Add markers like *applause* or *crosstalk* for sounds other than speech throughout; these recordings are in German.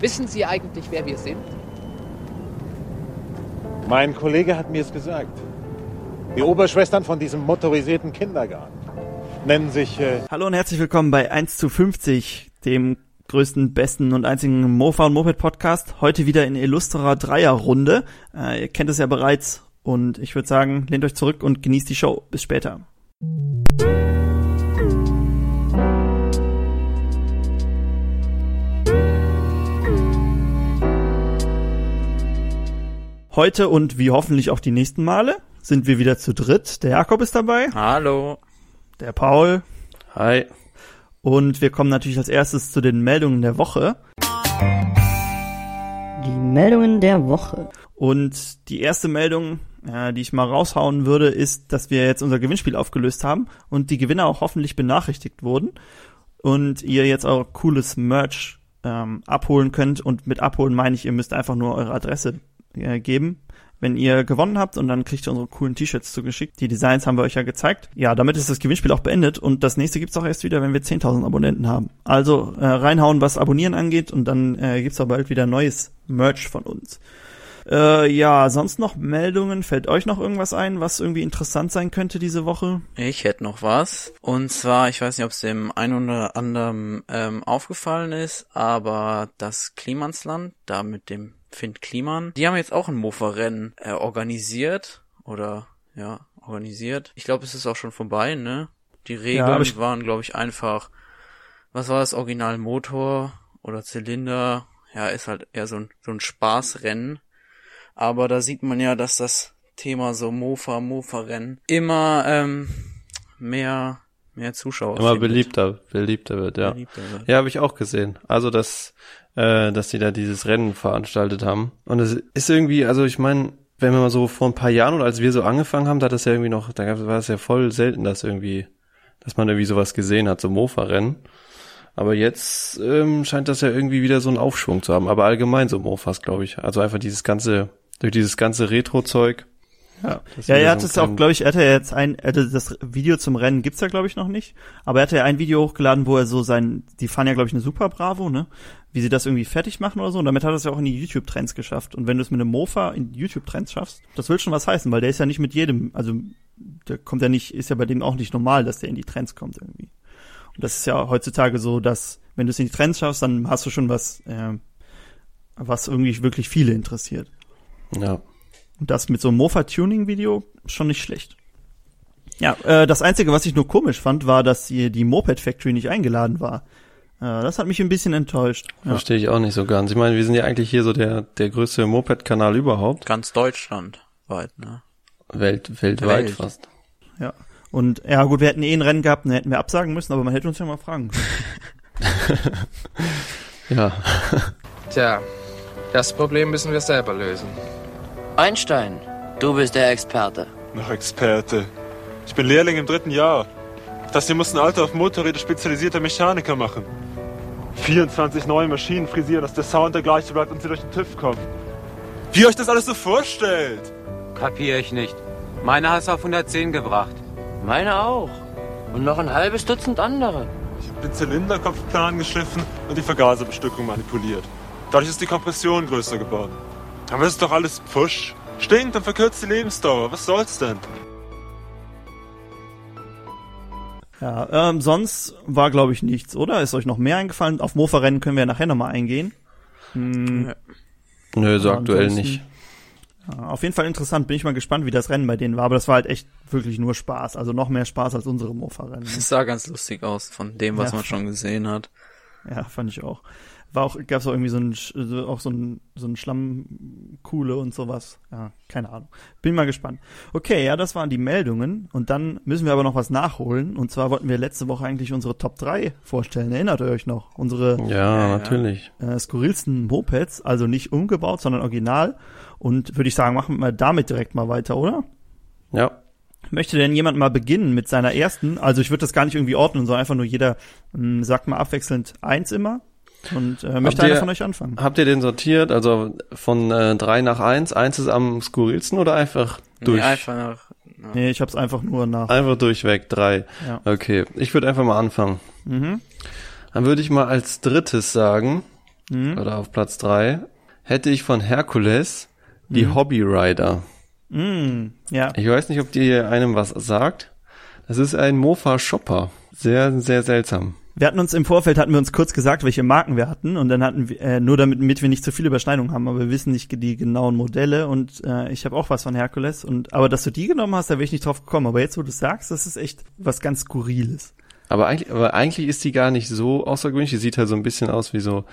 Wissen Sie eigentlich, wer wir sind? Mein Kollege hat mir es gesagt. Die Oberschwestern von diesem motorisierten Kindergarten nennen sich. Äh Hallo und herzlich willkommen bei 1 zu 50, dem größten, besten und einzigen Mofa und Moped Podcast. Heute wieder in illustrer Dreierrunde. Äh, ihr kennt es ja bereits und ich würde sagen, lehnt euch zurück und genießt die Show. Bis später. Heute und wie hoffentlich auch die nächsten Male sind wir wieder zu dritt. Der Jakob ist dabei. Hallo. Der Paul. Hi. Und wir kommen natürlich als erstes zu den Meldungen der Woche. Die Meldungen der Woche. Und die erste Meldung, äh, die ich mal raushauen würde, ist, dass wir jetzt unser Gewinnspiel aufgelöst haben und die Gewinner auch hoffentlich benachrichtigt wurden und ihr jetzt auch cooles Merch ähm, abholen könnt. Und mit abholen meine ich, ihr müsst einfach nur eure Adresse äh, geben, wenn ihr gewonnen habt und dann kriegt ihr unsere coolen T-Shirts zugeschickt. Die Designs haben wir euch ja gezeigt. Ja, damit ist das Gewinnspiel auch beendet und das nächste gibt's auch erst wieder, wenn wir 10.000 Abonnenten haben. Also äh, reinhauen, was Abonnieren angeht und dann äh, gibt's auch bald wieder neues Merch von uns. Äh, ja, sonst noch Meldungen? Fällt euch noch irgendwas ein, was irgendwie interessant sein könnte diese Woche? Ich hätte noch was. Und zwar, ich weiß nicht, ob es dem einen oder anderen ähm, aufgefallen ist, aber das Klimansland, da mit dem Finn Kliman. Die haben jetzt auch ein Mofa-Rennen äh, organisiert oder ja, organisiert. Ich glaube, es ist auch schon vorbei, ne? Die Regeln Ja, waren, glaube ich, einfach, was war das, Original Motor oder Zylinder? Ja, ist halt eher so ein, so ein Spaßrennen. Aber da sieht man ja, dass das Thema so Mofa, Mofa-Rennen immer ähm, mehr, mehr Zuschauer Immer findet. beliebter, beliebter wird, ja. Beliebter wird. Ja, habe ich auch gesehen. Also, dass, äh, dass die da dieses Rennen veranstaltet haben. Und es ist irgendwie, also ich meine, wenn wir mal so vor ein paar Jahren oder als wir so angefangen haben, da hat das ja irgendwie noch, da gab- war es ja voll selten, dass irgendwie, dass man irgendwie sowas gesehen hat, so Mofa-Rennen. Aber jetzt ähm, scheint das ja irgendwie wieder so einen Aufschwung zu haben. Aber allgemein so Mofas, glaube ich. Also einfach dieses ganze, durch dieses ganze Retro-Zeug. Ja, ja er hat so es auch, glaube ich, er hatte ja jetzt ein, er hatte das Video zum Rennen gibt's ja, glaube ich, noch nicht. Aber er hatte ja ein Video hochgeladen, wo er so sein, die fahren ja, glaube ich, eine Super Bravo, ne? Wie sie das irgendwie fertig machen oder so. Und damit hat er es ja auch in die YouTube-Trends geschafft. Und wenn du es mit einem Mofa in die YouTube-Trends schaffst, das will schon was heißen, weil der ist ja nicht mit jedem, also der kommt ja nicht, ist ja bei dem auch nicht normal, dass der in die Trends kommt irgendwie. Und das ist ja heutzutage so, dass wenn du es in die Trends schaffst, dann hast du schon was, äh, was irgendwie wirklich viele interessiert. Ja. Und das mit so einem Mofa-Tuning-Video schon nicht schlecht. Ja, äh, das Einzige, was ich nur komisch fand, war, dass hier die Moped Factory nicht eingeladen war. Äh, das hat mich ein bisschen enttäuscht. Ja. Verstehe ich auch nicht so ganz. Ich meine, wir sind ja eigentlich hier so der, der größte Moped-Kanal überhaupt. Ganz Deutschland weit, ne? Welt, weltweit Welt. fast. ja. Und ja gut, wir hätten eh ein Rennen gehabt, dann hätten wir absagen müssen, aber man hätte uns ja mal fragen können. *laughs* Ja. Tja, das Problem müssen wir selber lösen. Einstein, du bist der Experte. Noch Experte. Ich bin Lehrling im dritten Jahr. Das hier muss ein alter auf Motorräder spezialisierter Mechaniker machen. 24 neue Maschinen frisieren, dass der Sound der gleiche bleibt und sie durch den TÜV kommen. Wie ihr euch das alles so vorstellt? Kapier ich nicht. Meine hast du auf 110 gebracht. Meine auch. Und noch ein halbes Dutzend andere. Ich habe den Zylinderkopfplan geschliffen und die Vergaserbestückung manipuliert. Dadurch ist die Kompression größer geworden. Aber es ist doch alles Pfusch. Stinkt und verkürzt die Lebensdauer. Was soll's denn? Ja, ähm, sonst war, glaube ich, nichts, oder? Ist euch noch mehr eingefallen? Auf Mofa-Rennen können wir ja nachher nochmal eingehen. Hm, Nö, so aktuell nicht. ja, auf jeden Fall interessant. Bin ich mal gespannt, wie das Rennen bei denen war. Aber das war halt echt wirklich nur Spaß. Also noch mehr Spaß als unsere Mofa-Rennen. ne? Es sah ganz lustig aus von dem, was Ja. man schon gesehen hat. Ja, fand ich auch. War auch, gab's auch irgendwie so ein, auch so ein, so ein Schlammkuhle und sowas. Ja, keine Ahnung. Bin mal gespannt. Okay, ja, das waren die Meldungen. Und dann müssen wir aber noch was nachholen. Und zwar wollten wir letzte Woche eigentlich unsere Top 3 vorstellen. Erinnert ihr euch noch? Unsere Ja, Ja, natürlich. äh, skurrilsten Mopeds, also nicht umgebaut, sondern original. Und würde ich sagen, machen wir damit direkt mal weiter, oder? Ja. Möchte denn jemand mal beginnen mit seiner ersten? Also ich würde das gar nicht irgendwie ordnen, sondern einfach nur jeder mh, sagt mal abwechselnd eins immer. Und äh, möchte ihr- einer von euch anfangen? Habt ihr den sortiert? Also von äh, drei nach eins? Eins ist am skurrilsten oder einfach durch? Nee, einfach nach, na, Nee, ich hab's einfach nur nach. Einfach durchweg, drei. Ja. Okay, ich würde einfach mal anfangen. Mhm. Dann würde ich mal als drittes sagen, Mhm. oder auf Platz drei hätte ich von Herkules die Mhm. Hobby Rider. Mm, ja. Ich weiß nicht, ob die einem was sagt. Das ist ein Mofa Shopper. Sehr, sehr seltsam. Wir hatten uns im Vorfeld, hatten wir uns kurz gesagt, welche Marken wir hatten und dann hatten wir, äh, nur damit, damit wir nicht zu viele Überschneidungen haben, aber wir wissen nicht die genauen Modelle und äh, ich habe auch was von Herkules und aber dass du die genommen hast, da wäre ich nicht drauf gekommen, aber jetzt, wo du sagst, das ist echt was ganz Skurriles. Aber eigentlich, aber eigentlich ist die gar nicht so außergewöhnlich. Die sieht halt so ein bisschen aus wie so,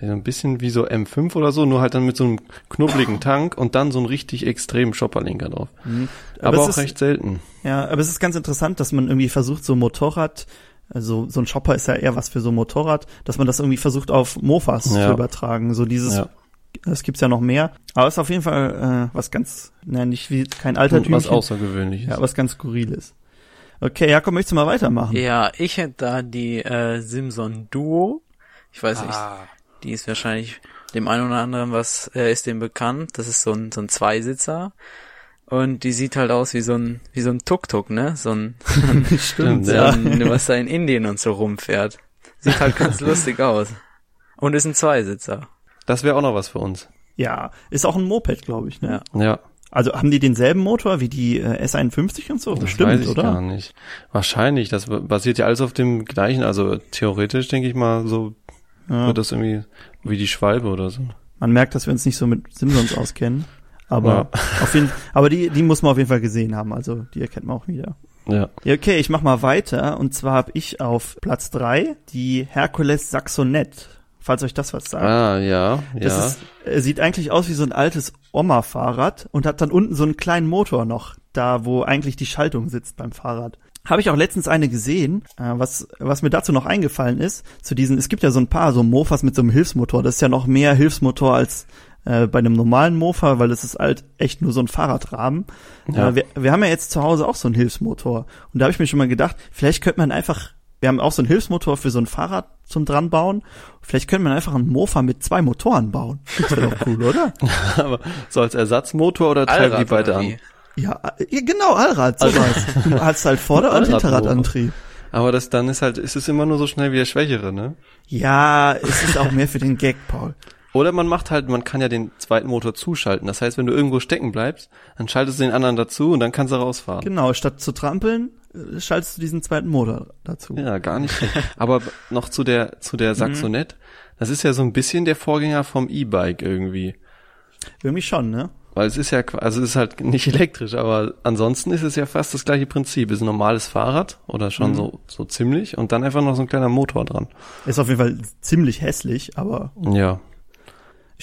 ein bisschen wie so M5 oder so, nur halt dann mit so einem knubbeligen Tank und dann so einen richtig extremen Shopperlinker drauf. Mhm. Aber, es auch ist, recht selten. Ja, aber es ist ganz interessant, dass man irgendwie versucht, so Motorrad, also so ein Shopper ist ja eher was für so ein Motorrad, dass man das irgendwie versucht auf Mofas Ja. zu übertragen. So dieses, Ja. es gibt's ja noch mehr. Aber es ist auf jeden Fall äh, was ganz, ne, nicht wie kein Altertümchen. Was außergewöhnlich ist. Ja, was ganz Skurriles. Okay, Jakob, möchtest du mal weitermachen? Ja, ich hätte da die äh, Simson Duo. Ich weiß nicht, Ah, die ist wahrscheinlich dem einen oder anderen was äh, ist dem bekannt. Das ist so ein so ein Zweisitzer und die sieht halt aus wie so ein wie so ein Tuk-Tuk, ne? So ein, *laughs* Stimmt, so ja. ein was da in Indien und so rumfährt. Sieht halt ganz *laughs* lustig aus und ist ein Zweisitzer. Das wäre auch noch was für uns. Ja, ist auch ein Moped, glaube ich, ne? Ja. Ja. Also haben die denselben Motor wie die äh, S51 und so? Das Bestimmt, weiß ich oder? gar nicht. Wahrscheinlich. Das basiert ja alles auf dem gleichen. Also theoretisch denke ich mal, so Ja. wird das irgendwie wie die Schwalbe oder so. Man merkt, dass wir uns nicht so mit Simpsons auskennen. Aber auf jeden, aber die, die muss man auf jeden Fall gesehen haben. Also die erkennt man auch wieder. Ja. Ja, okay, ich mach mal weiter. Und zwar habe ich auf Platz drei die Hercules Saxonet. Falls euch das was sagt. Ah, ja, Das ja. ist, äh, sieht eigentlich aus wie so ein altes Oma-Fahrrad und hat dann unten so einen kleinen Motor noch, da wo eigentlich die Schaltung sitzt beim Fahrrad. Habe ich auch letztens eine gesehen, äh, was, was mir dazu noch eingefallen ist, zu diesen, es gibt ja so ein paar so Mofas mit so einem Hilfsmotor, das ist ja noch mehr Hilfsmotor als äh, bei einem normalen Mofa, weil es ist halt echt nur so ein Fahrradrahmen. Ja. Äh, wir, wir haben ja jetzt zu Hause auch so einen Hilfsmotor und da habe ich mir schon mal gedacht, vielleicht könnte man einfach wir haben auch so einen Hilfsmotor für so ein Fahrrad zum dran bauen. Vielleicht könnte man einfach einen Mofa mit zwei Motoren bauen. *laughs* Das wäre doch cool, oder? *laughs* Aber so als Ersatzmotor oder treiben die beide an? wie? Ja, äh, ja, genau, Allrad, sowas. *laughs* Du hast halt Vorder- und. Hinterradantrieb. Aber das dann ist halt, ist es immer nur so schnell wie der Schwächere, ne? Ja, es ist auch mehr für den Gag, Paul. Oder man macht halt, man kann ja den zweiten Motor zuschalten. Das heißt, wenn du irgendwo stecken bleibst, dann schaltest du den anderen dazu und dann kannst du rausfahren. Genau, statt zu trampeln, äh, schaltest du diesen zweiten Motor dazu. Ja, gar nicht. Aber noch zu der, zu der Saxonet. Das ist ja so ein bisschen der Vorgänger vom E-Bike irgendwie. Irgendwie schon, ne? Weil es ist ja, also es ist halt nicht *laughs* elektrisch, aber ansonsten ist es ja fast das gleiche Prinzip. Es ist ein normales Fahrrad oder schon Mhm. so, so ziemlich und dann einfach noch so ein kleiner Motor dran. Ist auf jeden Fall ziemlich hässlich, aber Ja.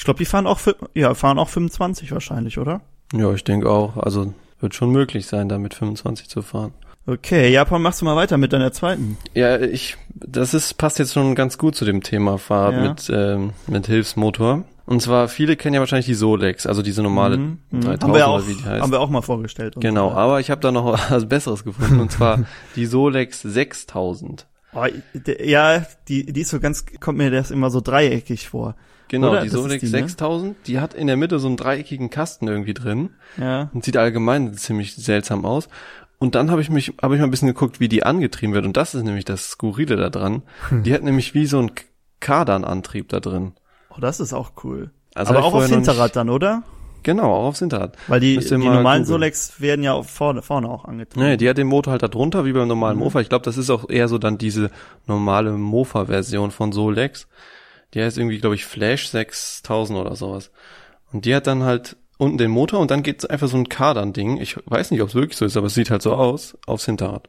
Ich glaube, die fahren auch, ja, fahren auch 25 wahrscheinlich, oder? Ja, ich denke auch. Also wird schon möglich sein, da mit 25 zu fahren. Okay, Japan, machst du mal weiter mit deiner zweiten. Ja, ich, das ist, passt jetzt schon ganz gut zu dem Thema Fahrrad Ja. mit, ähm, mit Hilfsmotor. Und zwar, viele kennen ja wahrscheinlich die Solex, also diese normale Mhm, mhm. 3000 haben wir auch, oder wie die heißt. haben wir auch mal vorgestellt. genau, so. aber ich habe da noch *laughs* was Besseres gefunden, und zwar *laughs* die Solex 6000. Oh, ja, die, die ist so ganz, kommt mir das immer so dreieckig vor. Genau, Oder? die Solex die, ne? 6000, die hat in der Mitte so einen dreieckigen Kasten irgendwie drin Ja. und sieht allgemein ziemlich seltsam aus. Und dann habe ich mich, habe ich mal ein bisschen geguckt, wie die angetrieben wird. Und das ist nämlich das Skurrile da dran. Hm. Die hat nämlich wie so ein Kardanantrieb da drin. Oh, das ist auch cool. Also Aber auch aufs Hinterrad dann, oder? Genau, auch aufs Hinterrad. Weil die, die normalen. Solex werden ja vorne, vorne auch angetrieben. Nee, die hat den Motor halt da drunter, wie beim normalen Mhm. Mofa. Ich glaube, das ist auch eher so dann diese normale Mofa-Version von Solex. Die heißt irgendwie, glaube ich, Flash 6000 oder sowas. Und die hat dann halt unten den Motor und dann geht einfach so ein Kardan-Ding. Ich weiß nicht, ob es wirklich so ist, aber es sieht halt so aus, aufs Hinterrad.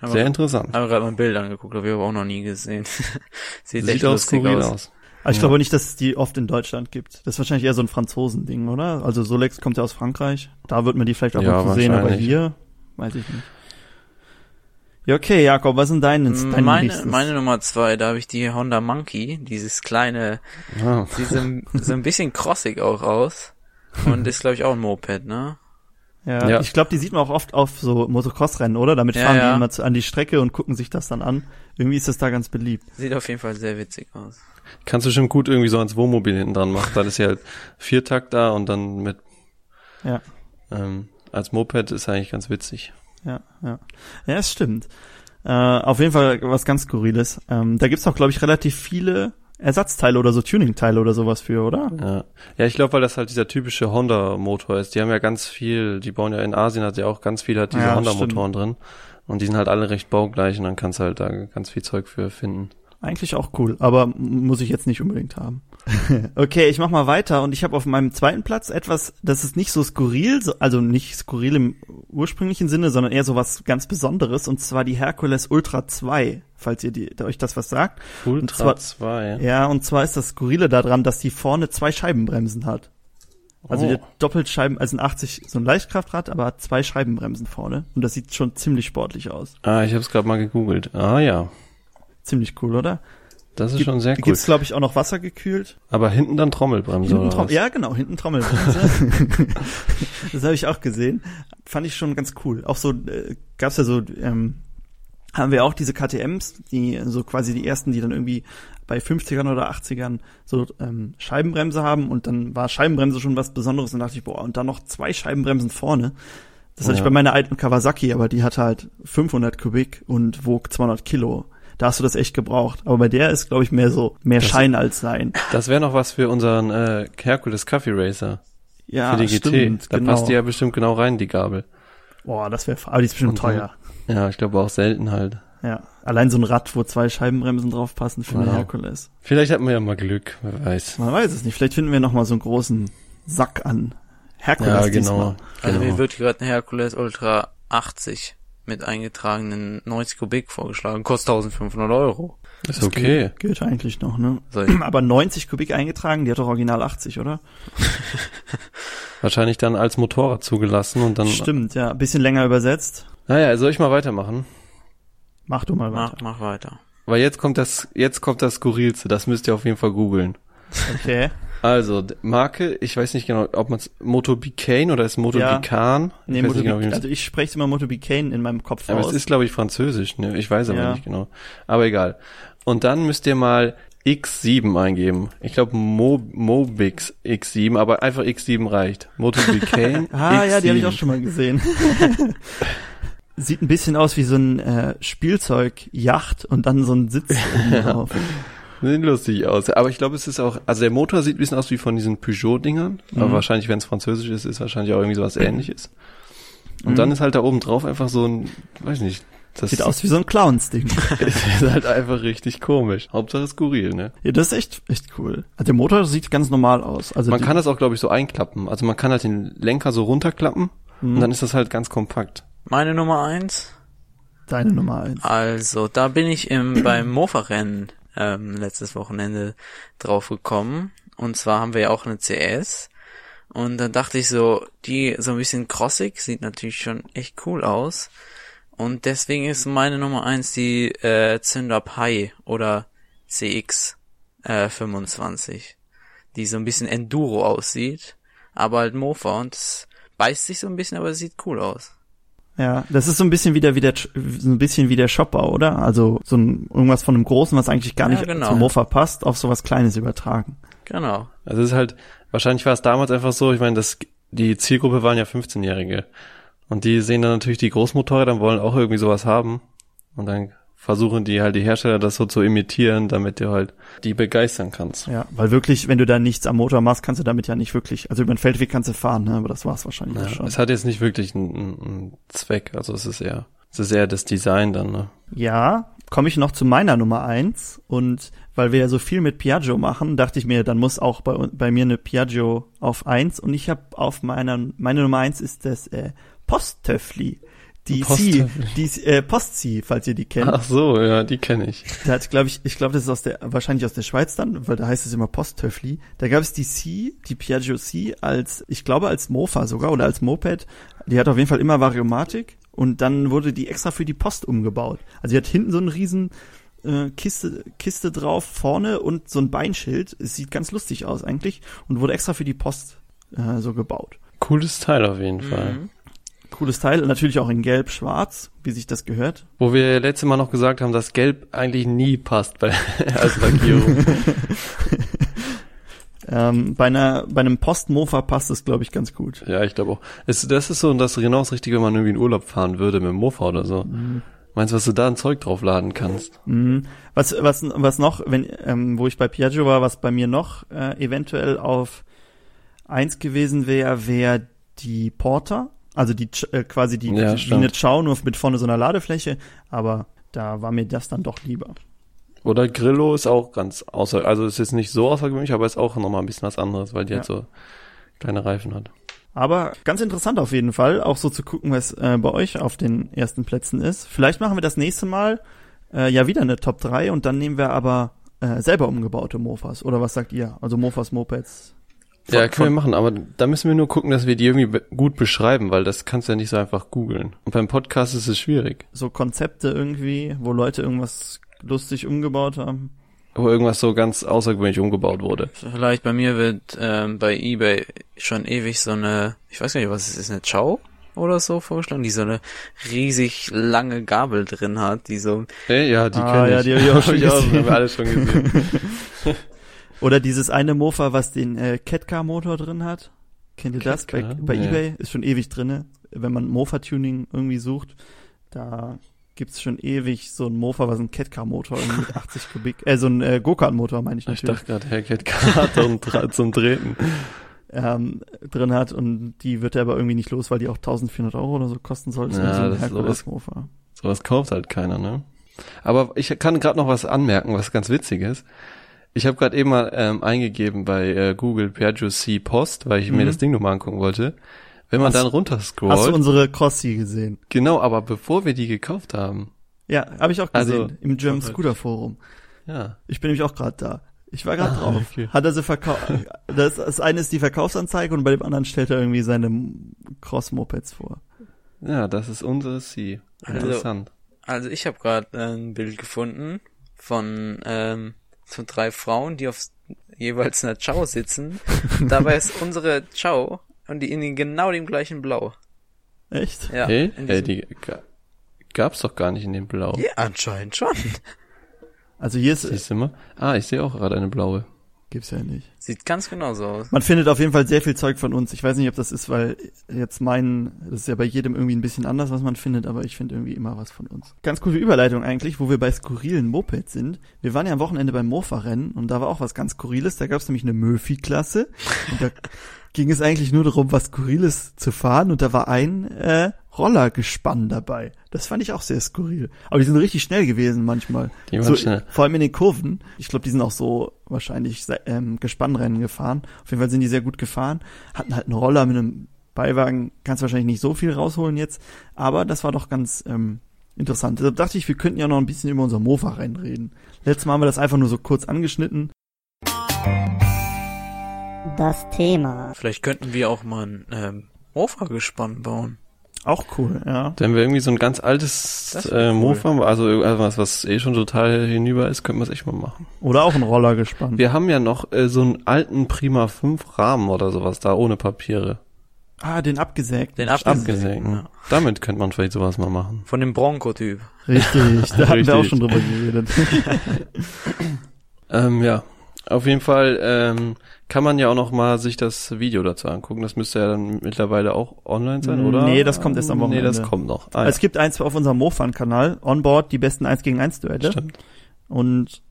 Haben Sehr wir- interessant. Haben wir gerade mal ein Bild angeguckt, habe ich aber auch noch nie gesehen. *laughs* Sieht, echt Sieht auch lustig aus. aus. Aber ich Ja. glaube nicht, dass es die oft in Deutschland gibt. Das ist wahrscheinlich eher so ein Franzosending, oder? Also Solex kommt ja aus Frankreich. Da wird man die vielleicht auch Ja, mal sehen, aber hier weiß ich nicht. Ja, okay, Jakob, was sind deine, deine Meine, nächstes? meine Nummer zwei, da habe ich die Honda Monkey, dieses kleine, sieht so, ein- so ein bisschen crossig auch aus. Und ist, glaube ich, auch ein Moped, ne? Ja, Ja. ich glaube, die sieht man auch oft auf so Motocross-Rennen, oder? Damit Ja, fahren ja. die immer zu, an die Strecke und gucken sich das dann an. Irgendwie ist das da ganz beliebt. Sieht auf jeden Fall sehr witzig aus. Kannst du schon gut irgendwie so ans Wohnmobil hinten dran machen. Dann ist ja halt Viertakt da und dann mit, Ja. ähm, als Moped ist eigentlich ganz witzig. Ja, ja. Ja, es stimmt. Äh, auf jeden Fall was ganz Skurriles. Ähm, da gibt's auch, glaube ich, relativ viele Ersatzteile oder so Tuning-Teile oder sowas für, oder? Ja, ja ich glaube, weil das halt dieser typische Honda-Motor ist. Die haben ja ganz viel, die bauen ja in Asien, hat ja auch ganz viel hat diese Ja, Honda-Motoren drin. Und die sind halt alle recht baugleich und dann kannst du halt da ganz viel Zeug für finden. Eigentlich auch cool, aber muss ich jetzt nicht unbedingt haben. *laughs* okay, ich mach mal weiter und ich habe auf meinem zweiten Platz etwas, das ist nicht so skurril, so, also nicht skurril im ursprünglichen Sinne, sondern eher so was ganz Besonderes und zwar die Hercules Ultra 2, falls ihr die, euch das was sagt. Und Ultra zwar- 2. Ja, und zwar ist das Skurrile daran, dass die vorne zwei Scheibenbremsen hat. Also Oh. die hat Doppelscheiben, also ein 80 so ein Leichtkraftrad, aber hat zwei Scheibenbremsen vorne und das sieht schon ziemlich sportlich aus. Ah, ich habe es gerade mal gegoogelt. Ah ja, Ziemlich cool, oder? das ist Gibt- schon sehr cool. Gibt's glaube ich auch noch wassergekühlt. Aber hinten dann Trommelbremse Hinten Trom- ja, genau, hinten Trommelbremse. *laughs* das habe ich auch gesehen. Fand ich schon ganz cool. Auch so äh, gab's ja so ähm, haben wir auch diese KTMs, die so quasi die ersten, die dann irgendwie bei 50ern oder 80ern so ähm, Scheibenbremse haben und dann war Scheibenbremse schon was Besonderes und dachte ich, boah, und dann noch zwei Scheibenbremsen vorne. Das hatte Ja. ich bei meiner alten Kawasaki, aber die hatte halt 500 Kubik und wog 200 Kilo. Da hast du das echt gebraucht. Aber bei der ist, glaube ich, mehr so, mehr Das- Schein als Sein. Das wäre noch was für unseren äh, Hercules Coffee Racer. Ja, für die GT. stimmt, da genau. passt die ja bestimmt genau rein, die Gabel. Boah, das wäre, aber die ist bestimmt Und teuer. Ja, ich glaube auch selten halt. Ja, allein so ein Rad, wo zwei Scheibenbremsen drauf passen für eine Ja. Herkules. Vielleicht hatten wir ja mal Glück, wer weiß. Man weiß es nicht. Vielleicht finden wir noch mal so einen großen Sack an Herkules Ja, genau. Also genau. mir wird gerade ein Hercules Ultra 80 mit eingetragenen 90 Kubik vorgeschlagen. Kostet 1500 Euro. Ist okay. Geht, geht eigentlich noch, ne? *clears throat* Aber 90 Kubik eingetragen, die hat doch original 80, oder? *laughs* Wahrscheinlich dann als Motorrad zugelassen und dann. Stimmt, ja. Bisschen länger übersetzt. Naja, soll ich mal weitermachen? Mach du mal weiter. Mach, mach weiter. Weil jetzt kommt das, jetzt kommt das Skurrilste, das müsst ihr auf jeden Fall googeln. Okay. *laughs* Also, Marke, ich weiß nicht genau, ob man es Moto Bicane oder ist Moto Ja. Nee, ich Moto genau, man's- also ich spreche immer Moto Bicane in meinem Kopf aber aus. es ist, glaube ich, französisch, ne? Ich weiß aber Ja. nicht genau. Aber egal. Und dann müsst ihr mal X7 eingeben. Ich glaube Mo Mobix X7, aber einfach X7 reicht. Moto Bicane *laughs* ah, ja, die habe ich X7. auch schon mal gesehen. *laughs* Sieht ein bisschen aus wie so ein äh, Spielzeug-Yacht und dann so ein Sitz *laughs* drauf. Sieht lustig aus. Aber ich glaube, es ist auch, also der Motor sieht ein bisschen aus wie von diesen Peugeot-Dingern. Aber Mhm. wahrscheinlich, wenn es französisch ist, ist wahrscheinlich auch irgendwie sowas ähnliches. Und Mhm. dann ist halt da oben drauf einfach so ein, weiß nicht, das Sieht aus wie so ein Clowns-Ding. *laughs* ist halt einfach richtig komisch. Hauptsache skurril, ne? Ja, das ist echt, echt cool. Also der Motor sieht ganz normal aus. Also man kann das auch, glaube ich, so einklappen. Also man kann halt den Lenker so runterklappen Mhm. und dann ist das halt ganz kompakt. Meine Nummer eins. deine Nummer eins. Also, da bin ich im, beim Mofa-Rennen ähm, letztes Wochenende drauf gekommen. Und zwar haben wir ja auch eine CS. Und dann dachte ich so, die so ein bisschen crossig, sieht natürlich schon echt cool aus. Und deswegen ist meine Nummer eins die äh, Zünder Pi oder CX äh, 25. Die so ein bisschen Enduro aussieht, aber halt Mofa und es beißt sich so ein bisschen, aber sieht cool aus. Ja, das ist so ein bisschen wie der, wie der, so ein bisschen wie der Shopper, oder? Also so ein, irgendwas von einem Großen, was eigentlich gar Ja, nicht genau. zum Mofa passt, auf sowas Kleines übertragen. Genau. Also es ist halt, wahrscheinlich war es damals einfach so, ich meine, das, die Zielgruppe waren ja 15-Jährige. Und die sehen dann natürlich die Großmotorräder und wollen auch irgendwie sowas haben. Und dann versuchen die halt die Hersteller das so zu imitieren, damit du halt die begeistern kannst. Ja, weil wirklich, wenn du da nichts am Motor machst, kannst du damit ja nicht wirklich, also über den Feldweg kannst du fahren, ne? aber das war's wahrscheinlich Ja, schon. es hat jetzt nicht wirklich einen, einen- einen Zweck, also es ist eher, es ist eher das Design dann, ne? Ja, komme ich noch zu meiner Nummer eins und weil wir ja so viel mit Piaggio machen, dachte ich mir, dann muss auch bei, bei mir eine Piaggio auf eins und ich habe auf meiner, meine Nummer eins ist das äh, Posttöffli. Die C, Posttöffli. die äh, Post-C, falls ihr die kennt. Ach so, ja, die kenne ich. Da hat, glaube ich, ich glaube, das ist aus der, wahrscheinlich aus der Schweiz dann, weil da heißt es immer Posttöffli. Da gab es die C, die Piaggio C als, ich glaube als Mofa sogar oder als Moped. Die hat auf jeden Fall immer Variomatik und dann wurde die extra für die Post umgebaut. Also die hat hinten so einen riesen äh, Kiste, Kiste drauf, vorne und so ein Beinschild. Es sieht ganz lustig aus eigentlich und wurde extra für die Post äh, so gebaut. Cooles Teil auf jeden Fall. Mhm. Cooles Teil, natürlich auch in gelb-schwarz, wie sich das gehört. Wo wir letzte Mal noch gesagt haben, dass Gelb eigentlich nie passt bei, *laughs* als Lackierung. *laughs* Ähm, bei einer, bei einem Post-Mofa passt es, glaube ich, ganz gut. ja, ich glaube auch. Es, das ist so das das Richtige, wenn man irgendwie in Urlaub fahren würde mit dem Mofa oder so. Meinst du, was du da ein Zeug draufladen kannst? Mhm. Was, was, was noch, wenn, ähm, wo ich bei Piaggio war, was bei mir noch äh, eventuell auf eins gewesen wäre, wäre die Porter. Also die äh, quasi die Ja, wie eine Chow, nur mit vorne so einer Ladefläche, aber da war mir das dann doch lieber. Oder Grillo ist auch ganz außer, also ist jetzt nicht so außergewöhnlich, aber ist auch nochmal ein bisschen was anderes, weil die Ja. halt so kleine Reifen hat. Aber ganz interessant auf jeden Fall, auch so zu gucken, was äh, bei euch auf den ersten Plätzen ist. Vielleicht machen wir das nächste Mal äh, ja wieder eine Top 3 und dann nehmen wir aber äh, selber umgebaute Mofas. Oder was sagt ihr? Also Mofas, Mopeds. Ja, Von- können wir machen, aber da müssen wir nur gucken, dass wir die irgendwie be gut beschreiben, weil das kannst du ja nicht so einfach googeln. Und beim Podcast ist es schwierig. so Konzepte irgendwie, wo Leute irgendwas lustig umgebaut haben. Wo irgendwas so ganz außergewöhnlich umgebaut wurde. Vielleicht bei mir wird ähm, bei eBay schon ewig so eine, ich weiß gar nicht, was es ist, eine Chow oder so vorgeschlagen, die so eine riesig lange Gabel drin hat, die so, Ey, ja, die Ah, kenn ja, ich. die hab ich auch *laughs* schon gesehen. Haben wir alle schon gesehen. *laughs* Oder dieses eine Mofa, was den äh, Catcar-Motor drin hat. Kennt ihr das? Bei, bei Nee. eBay ist schon ewig drinne. Wenn man Mofa-Tuning irgendwie sucht, da gibt's schon ewig so ein Mofa, was ein Catcar-Motor mit 80 *laughs* Kubik, äh, so ein äh, Go-Kart-Motor meine ich Ich natürlich, dachte gerade, Herr Catcar Dra- zum Treten. *laughs* ähm, drin hat und die wird er aber irgendwie nicht los, weil die auch 1400 Euro oder so kosten soll. Das ist Ja, so ein das sowas-. Sowas kauft halt keiner, ne? Aber ich kann gerade noch was anmerken, was ganz witzig ist. Ich habe gerade eben mal ähm, eingegeben bei äh, Google Piaggio C Post, weil ich mir Mhm. das Ding nochmal angucken wollte. Wenn man Hast- dann Hast du runterscrollt, unsere Crossi gesehen? genau, aber bevor wir die gekauft haben, Ja, habe ich auch Also- gesehen, im German Scooter Forum. ja, Ich bin nämlich auch gerade da. Ich war gerade Ah, drauf. okay. Hat er sie verkauft? Das, das eine ist die Verkaufsanzeige und bei dem anderen stellt er irgendwie seine Cross-Mopeds vor. ja, das ist unsere C. Also- Interessant. also ich habe gerade ein Bild gefunden von ähm, so drei Frauen, die auf jeweils einer Chow sitzen. *laughs* Dabei ist unsere Chow und die in genau dem gleichen Blau. Echt? Ja, hey, hey, die ga- gab's doch gar nicht in dem Blau. ja anscheinend schon. Also hier ist, Siehst du mal? Ah, ich sehe auch gerade eine blaue. Gibt's ja nicht. Sieht ganz genauso aus. Man findet auf jeden Fall sehr viel Zeug von uns. Ich weiß nicht, ob das ist, weil jetzt mein, das ist ja bei jedem irgendwie ein bisschen anders, was man findet, aber ich finde irgendwie immer was von uns. Ganz coole Überleitung eigentlich, wo wir bei skurrilen Mopeds sind. Wir waren ja am Wochenende beim Mofa-Rennen und da war auch was ganz Skurriles. Da gab es nämlich eine Murphy-Klasse und da ging es eigentlich nur darum, was Skurriles zu fahren und da war ein äh, Rollergespann dabei. Das fand ich auch sehr skurril. Aber die sind richtig schnell gewesen manchmal. Die waren so, schnell. Vor allem in den Kurven. Ich glaube, die sind auch so wahrscheinlich ähm, Gespannrennen gefahren. Auf jeden Fall sind die sehr gut gefahren. Hatten halt einen Roller mit einem Beiwagen. Kannst wahrscheinlich nicht so viel rausholen jetzt. Aber das war doch ganz ähm, interessant. Deshalb dachte ich, wir könnten ja noch ein bisschen über unser Mofa-Rennen reden. Letztes Mal haben wir das einfach nur so kurz angeschnitten. Das Thema. Vielleicht könnten wir auch mal ein ähm, Mofa-Gespann bauen. Auch cool, ja. Wenn wir irgendwie so ein ganz altes äh, cool. Mofa, also irgendwas, was eh schon total hinüber ist, könnten wir es echt mal machen. Oder auch ein Rollergespann. Wir haben ja noch äh, so einen alten Prima 5 Rahmen oder sowas da, ohne Papiere. Ah, den abgesägt. Den Stimmt. Abgesenkt. Ja. Damit könnte man vielleicht sowas mal machen. Von dem Bronco-Typ. Richtig, *laughs* da hatten wir auch schon drüber geredet. *laughs* Ähm, ja, auf jeden Fall ähm, kann man ja auch noch mal sich das Video dazu angucken. Das müsste ja dann mittlerweile auch online sein, oder? Nee, das kommt erst am Nee, das Wochenende. kommt noch. Ah, ja. Es gibt eins auf unserem Mofan-Kanal, Onboard, die besten 1 gegen 1 Duelle. Stimmt. Und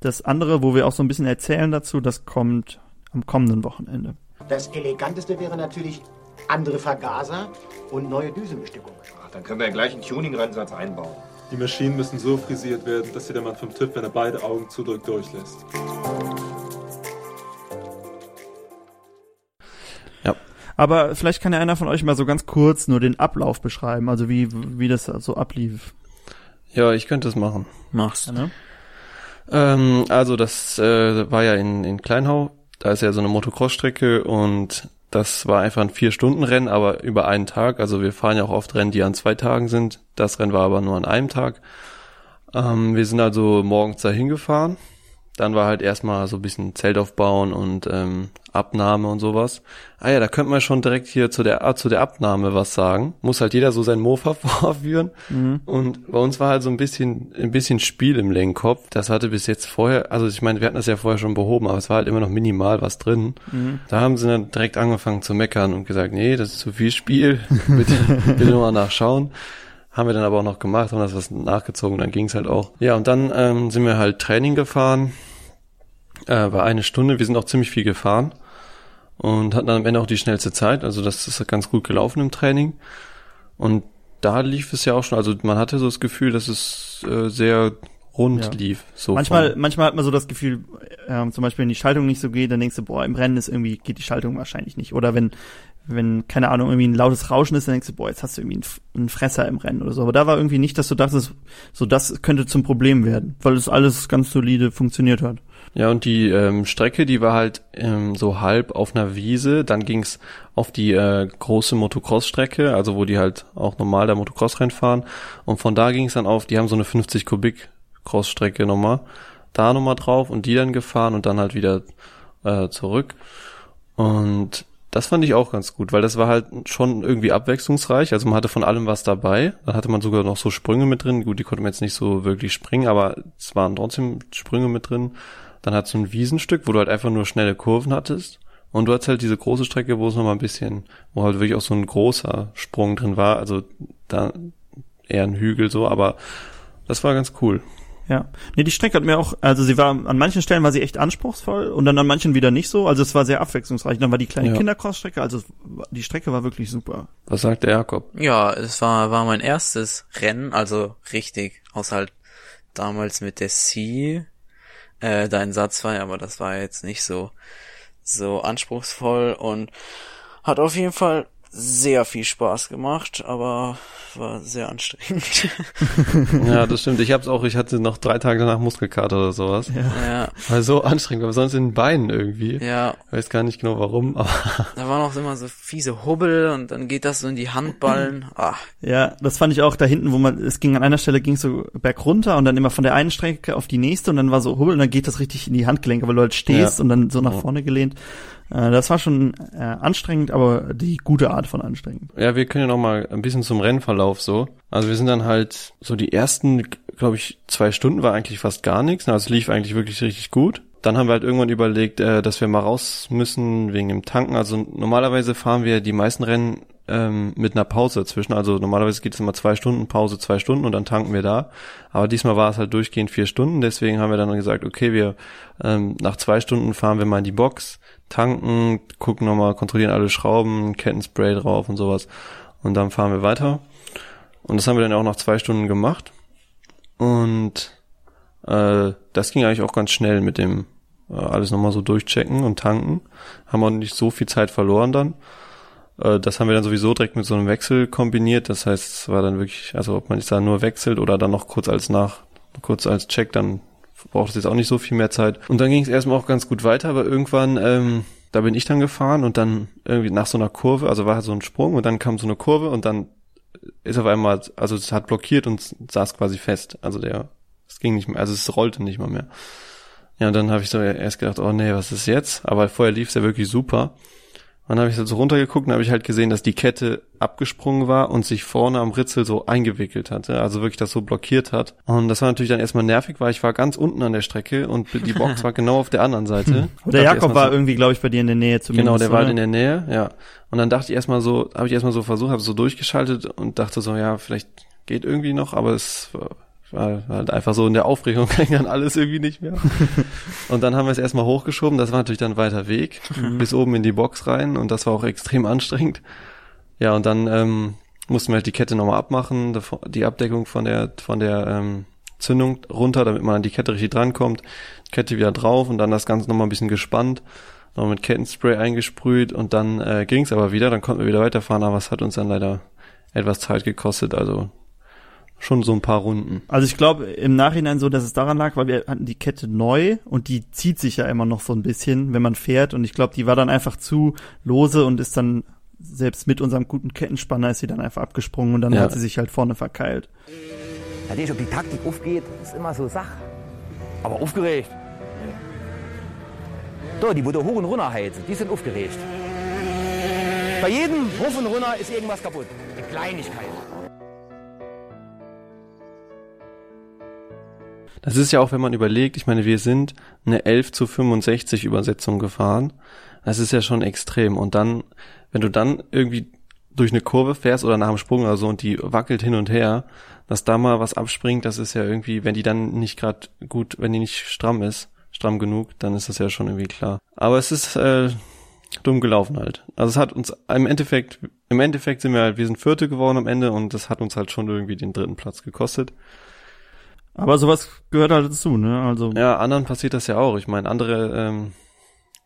das andere, wo wir auch so ein bisschen erzählen dazu, das kommt am kommenden Wochenende. Das Eleganteste wäre natürlich andere Vergaser und neue Düsenbestückung. Ach, dann können wir ja gleich einen Tuning-Rennsatz einbauen. Die Maschinen müssen so frisiert werden, dass sie der Mann vom TÜV, wenn er beide Augen zudrückt, durchlässt. Aber vielleicht kann ja einer von euch mal so ganz kurz nur den Ablauf beschreiben, also wie, wie das so ablief. Ja, ich könnte es machen. Machst. Ne? Ähm, also das äh, war ja in, in Kleinhau. Da ist ja so eine Motocross-Strecke und das war einfach ein Vier-Stunden-Rennen, aber über einen Tag. Also wir fahren ja auch oft Rennen, die an zwei Tagen sind. Das Rennen war aber nur an einem Tag. Ähm, wir sind also morgens dahin gefahren. Dann war halt erstmal so ein bisschen Zelt aufbauen und ähm, Abnahme und sowas. Ah ja, da könnte man schon direkt hier zu der, zu der Abnahme was sagen. Muss halt jeder so sein Mofa *laughs* vorführen. Mhm. Und bei uns war halt so ein bisschen, ein bisschen Spiel im Lenkkopf. Das hatte bis jetzt vorher, also ich meine, wir hatten das ja vorher schon behoben, aber es war halt immer noch minimal was drin. Mhm. Da haben sie dann direkt angefangen zu meckern und gesagt, nee, das ist zu viel Spiel, *laughs* bitte, bitte mal nachschauen. Haben wir dann aber auch noch gemacht, haben das was nachgezogen, dann ging's halt auch. Ja, und dann ähm, sind wir halt Training gefahren. Äh, war eine Stunde, wir sind auch ziemlich viel gefahren und hatten dann am Ende auch die schnellste Zeit. Also das ist ganz gut gelaufen im Training. Und da lief es ja auch schon, also man hatte so das Gefühl, dass es äh, sehr rund Ja. lief. So manchmal, von- manchmal hat man so das Gefühl, ähm, zum Beispiel wenn die Schaltung nicht so geht, dann denkst du, boah, im Rennen ist irgendwie, geht die Schaltung wahrscheinlich nicht. Oder wenn, wenn, keine Ahnung, irgendwie ein lautes Rauschen ist, dann denkst du, boah, jetzt hast du irgendwie einen Fresser im Rennen oder so. Aber da war irgendwie nicht, dass du dachtest, so das könnte zum Problem werden, weil es alles ganz solide funktioniert hat. Ja, und die ähm, Strecke, die war halt ähm, so halb auf einer Wiese. Dann ging's auf die äh, große Motocross-Strecke, also wo die halt auch normal da Motocross reinfahren. Und von da ging's dann auf, die haben so eine 50 Kubik Cross-Strecke nochmal. Da nochmal drauf und die dann gefahren und dann halt wieder äh, zurück. Und das fand ich auch ganz gut, weil das war halt schon irgendwie abwechslungsreich. Also man hatte von allem was dabei. Dann hatte man sogar noch so Sprünge mit drin. Gut, die konnte man jetzt nicht so wirklich springen, aber es waren trotzdem Sprünge mit drin. Dann hat so ein Wiesenstück, wo du halt einfach nur schnelle Kurven hattest. Und du hattest halt diese große Strecke, wo es nochmal ein bisschen, wo halt wirklich auch so ein großer Sprung drin war. Also da eher ein Hügel so, aber das war ganz cool. Ja. Nee, die Strecke hat mir auch, also sie war, an manchen Stellen war sie echt anspruchsvoll und dann an manchen wieder nicht so. Also es war sehr abwechslungsreich. Dann war die kleine Ja. Kindercross-Strecke, also die Strecke war wirklich super. Was sagt der Jakob? Ja, es war, war mein erstes Rennen, also richtig, außer halt damals mit der C, äh, da in Satz war, aber das war jetzt nicht so, so anspruchsvoll und hat auf jeden Fall sehr viel Spaß gemacht, aber war sehr anstrengend. *laughs* Ja, das stimmt. Ich hab's auch, ich hatte noch drei Tage danach Muskelkater oder sowas. Ja. Weil so anstrengend, aber sonst in den Beinen irgendwie. Ja. Weiß gar nicht genau warum, *laughs* aber Da waren auch immer so fiese Hubbel und dann geht das so in die Handballen. Ah, Ja, das fand ich auch da hinten, wo man, es ging an einer Stelle ging so berg runter und dann immer von der einen Strecke auf die nächste und dann war so Hubbel und dann geht das richtig in die Handgelenke, weil du halt stehst Ja. und dann so nach Ja. vorne gelehnt. Äh, das war schon äh, anstrengend, aber die gute Art von anstrengend. Ja, wir können ja noch mal ein bisschen zum Rennverlauf so. Also wir sind dann halt so die ersten, glaube ich, zwei Stunden war eigentlich fast gar nichts. Also es lief eigentlich wirklich richtig gut. Dann haben wir halt irgendwann überlegt, äh, dass wir mal raus müssen wegen dem Tanken. Also normalerweise fahren wir die meisten Rennen ähm, mit einer Pause dazwischen. Also normalerweise geht es immer zwei Stunden, Pause zwei Stunden und dann tanken wir da. Aber diesmal war es halt durchgehend vier Stunden. Deswegen haben wir dann gesagt, okay, wir ähm, nach zwei Stunden fahren wir mal in die Box, tanken, gucken nochmal, kontrollieren alle Schrauben, Kettenspray drauf und sowas. Und dann fahren wir weiter. Und das haben wir dann auch nach zwei Stunden gemacht. Und äh, das ging eigentlich auch ganz schnell mit dem äh, alles nochmal so durchchecken und tanken. Haben auch nicht so viel Zeit verloren dann. Äh, das haben wir dann sowieso direkt mit so einem Wechsel kombiniert. Das heißt, es war dann wirklich, also ob man jetzt da nur wechselt oder dann noch kurz als nach, kurz als Check, dann braucht es jetzt auch nicht so viel mehr Zeit. Und dann ging es erstmal auch ganz gut weiter, aber irgendwann, ähm, da bin ich dann gefahren und dann irgendwie nach so einer Kurve, also war halt so ein Sprung und dann kam so eine Kurve und dann ist auf einmal, also es hat blockiert und saß quasi fest. Also der, es ging nicht mehr, also es rollte nicht mal mehr. Ja, und dann habe ich so erst gedacht, oh nee, was ist jetzt? Aber vorher lief es ja wirklich super. Und dann habe ich halt so runtergeguckt und habe ich halt gesehen, dass die Kette abgesprungen war und sich vorne am Ritzel so eingewickelt hatte, also wirklich das so blockiert hat. Und das war natürlich dann erstmal nervig, weil ich war ganz unten an der Strecke und die *laughs* Box war genau auf der anderen Seite. Aber der Jakob war so- irgendwie, glaube ich, bei dir in der Nähe zumindest. Genau, der war halt oder? in der Nähe, ja. Und dann dachte ich erstmal so, habe ich erstmal so versucht, habe so durchgeschaltet und dachte so, ja, vielleicht geht irgendwie noch, aber es war, halt einfach so in der Aufregung *laughs* ging dann alles irgendwie nicht mehr. *laughs* und dann haben wir es erstmal hochgeschoben, das war natürlich dann weiter Weg, Mhm. bis oben in die Box rein und das war auch extrem anstrengend. Ja, und dann ähm, mussten wir halt die Kette nochmal abmachen, die Abdeckung von der, von der ähm, Zündung runter, damit man an die Kette richtig drankommt. Kette wieder drauf und dann das Ganze nochmal ein bisschen gespannt, nochmal mit Kettenspray eingesprüht und dann äh, ging es aber wieder, dann konnten wir wieder weiterfahren, aber es hat uns dann leider etwas Zeit gekostet, also schon so ein paar Runden. Also ich glaube im Nachhinein so, dass es daran lag, weil wir hatten die Kette neu und die zieht sich ja immer noch so ein bisschen, wenn man fährt. Und ich glaube, die war dann einfach zu lose und ist dann selbst mit unserem guten Kettenspanner ist sie dann einfach abgesprungen und dann Ja. hat sie sich halt vorne verkeilt. Ja, die, ob die Taktik aufgeht, ist immer so Sach. Aber aufgeregt. So, die, du hoch und runter heizen, die sind aufgeregt. Bei jedem hoch und runter ist irgendwas kaputt. Eine Kleinigkeit. Das ist ja auch, wenn man überlegt, ich meine, wir sind eine 11 zu 65 Übersetzung gefahren. Das ist ja schon extrem. Und dann, wenn du dann irgendwie durch eine Kurve fährst oder nach dem Sprung oder so und die wackelt hin und her, dass da mal was abspringt, das ist ja irgendwie, wenn die dann nicht gerade gut, wenn die nicht stramm ist, stramm genug, dann ist das ja schon irgendwie klar. Aber es ist äh, dumm gelaufen halt. Also es hat uns im Endeffekt, im Endeffekt sind wir halt, wir sind Vierte geworden am Ende und das hat uns halt schon irgendwie den dritten Platz gekostet. Aber sowas gehört halt dazu, ne? Also Ja, anderen passiert das ja auch. Ich meine, andere, ähm,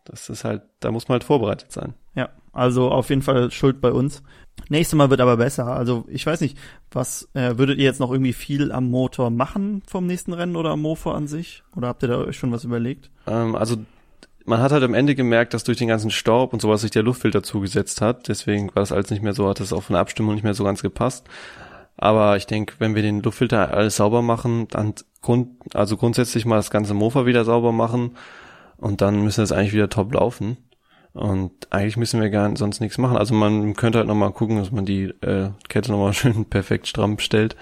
das ist halt, da muss man halt vorbereitet sein. Ja, also auf jeden Fall Schuld bei uns. Nächstes Mal wird aber besser. Also ich weiß nicht, was äh, würdet ihr jetzt noch irgendwie viel am Motor machen vom nächsten Rennen oder am Motor an sich? Oder habt ihr da euch schon was überlegt? Ähm, also man hat halt am Ende gemerkt, dass durch den ganzen Staub und sowas sich der Luftfilter zugesetzt hat. Deswegen war das alles nicht mehr so, hat es auch von der Abstimmung nicht mehr so ganz gepasst. Aber ich denke, wenn wir den Luftfilter alles sauber machen, dann Grund, also grundsätzlich mal das ganze Mofa wieder sauber machen und dann müssen es eigentlich wieder top laufen. Und eigentlich müssen wir gar sonst nichts machen. Also man könnte halt nochmal gucken, dass man die äh, Kette nochmal *laughs* schön perfekt stramm stellt.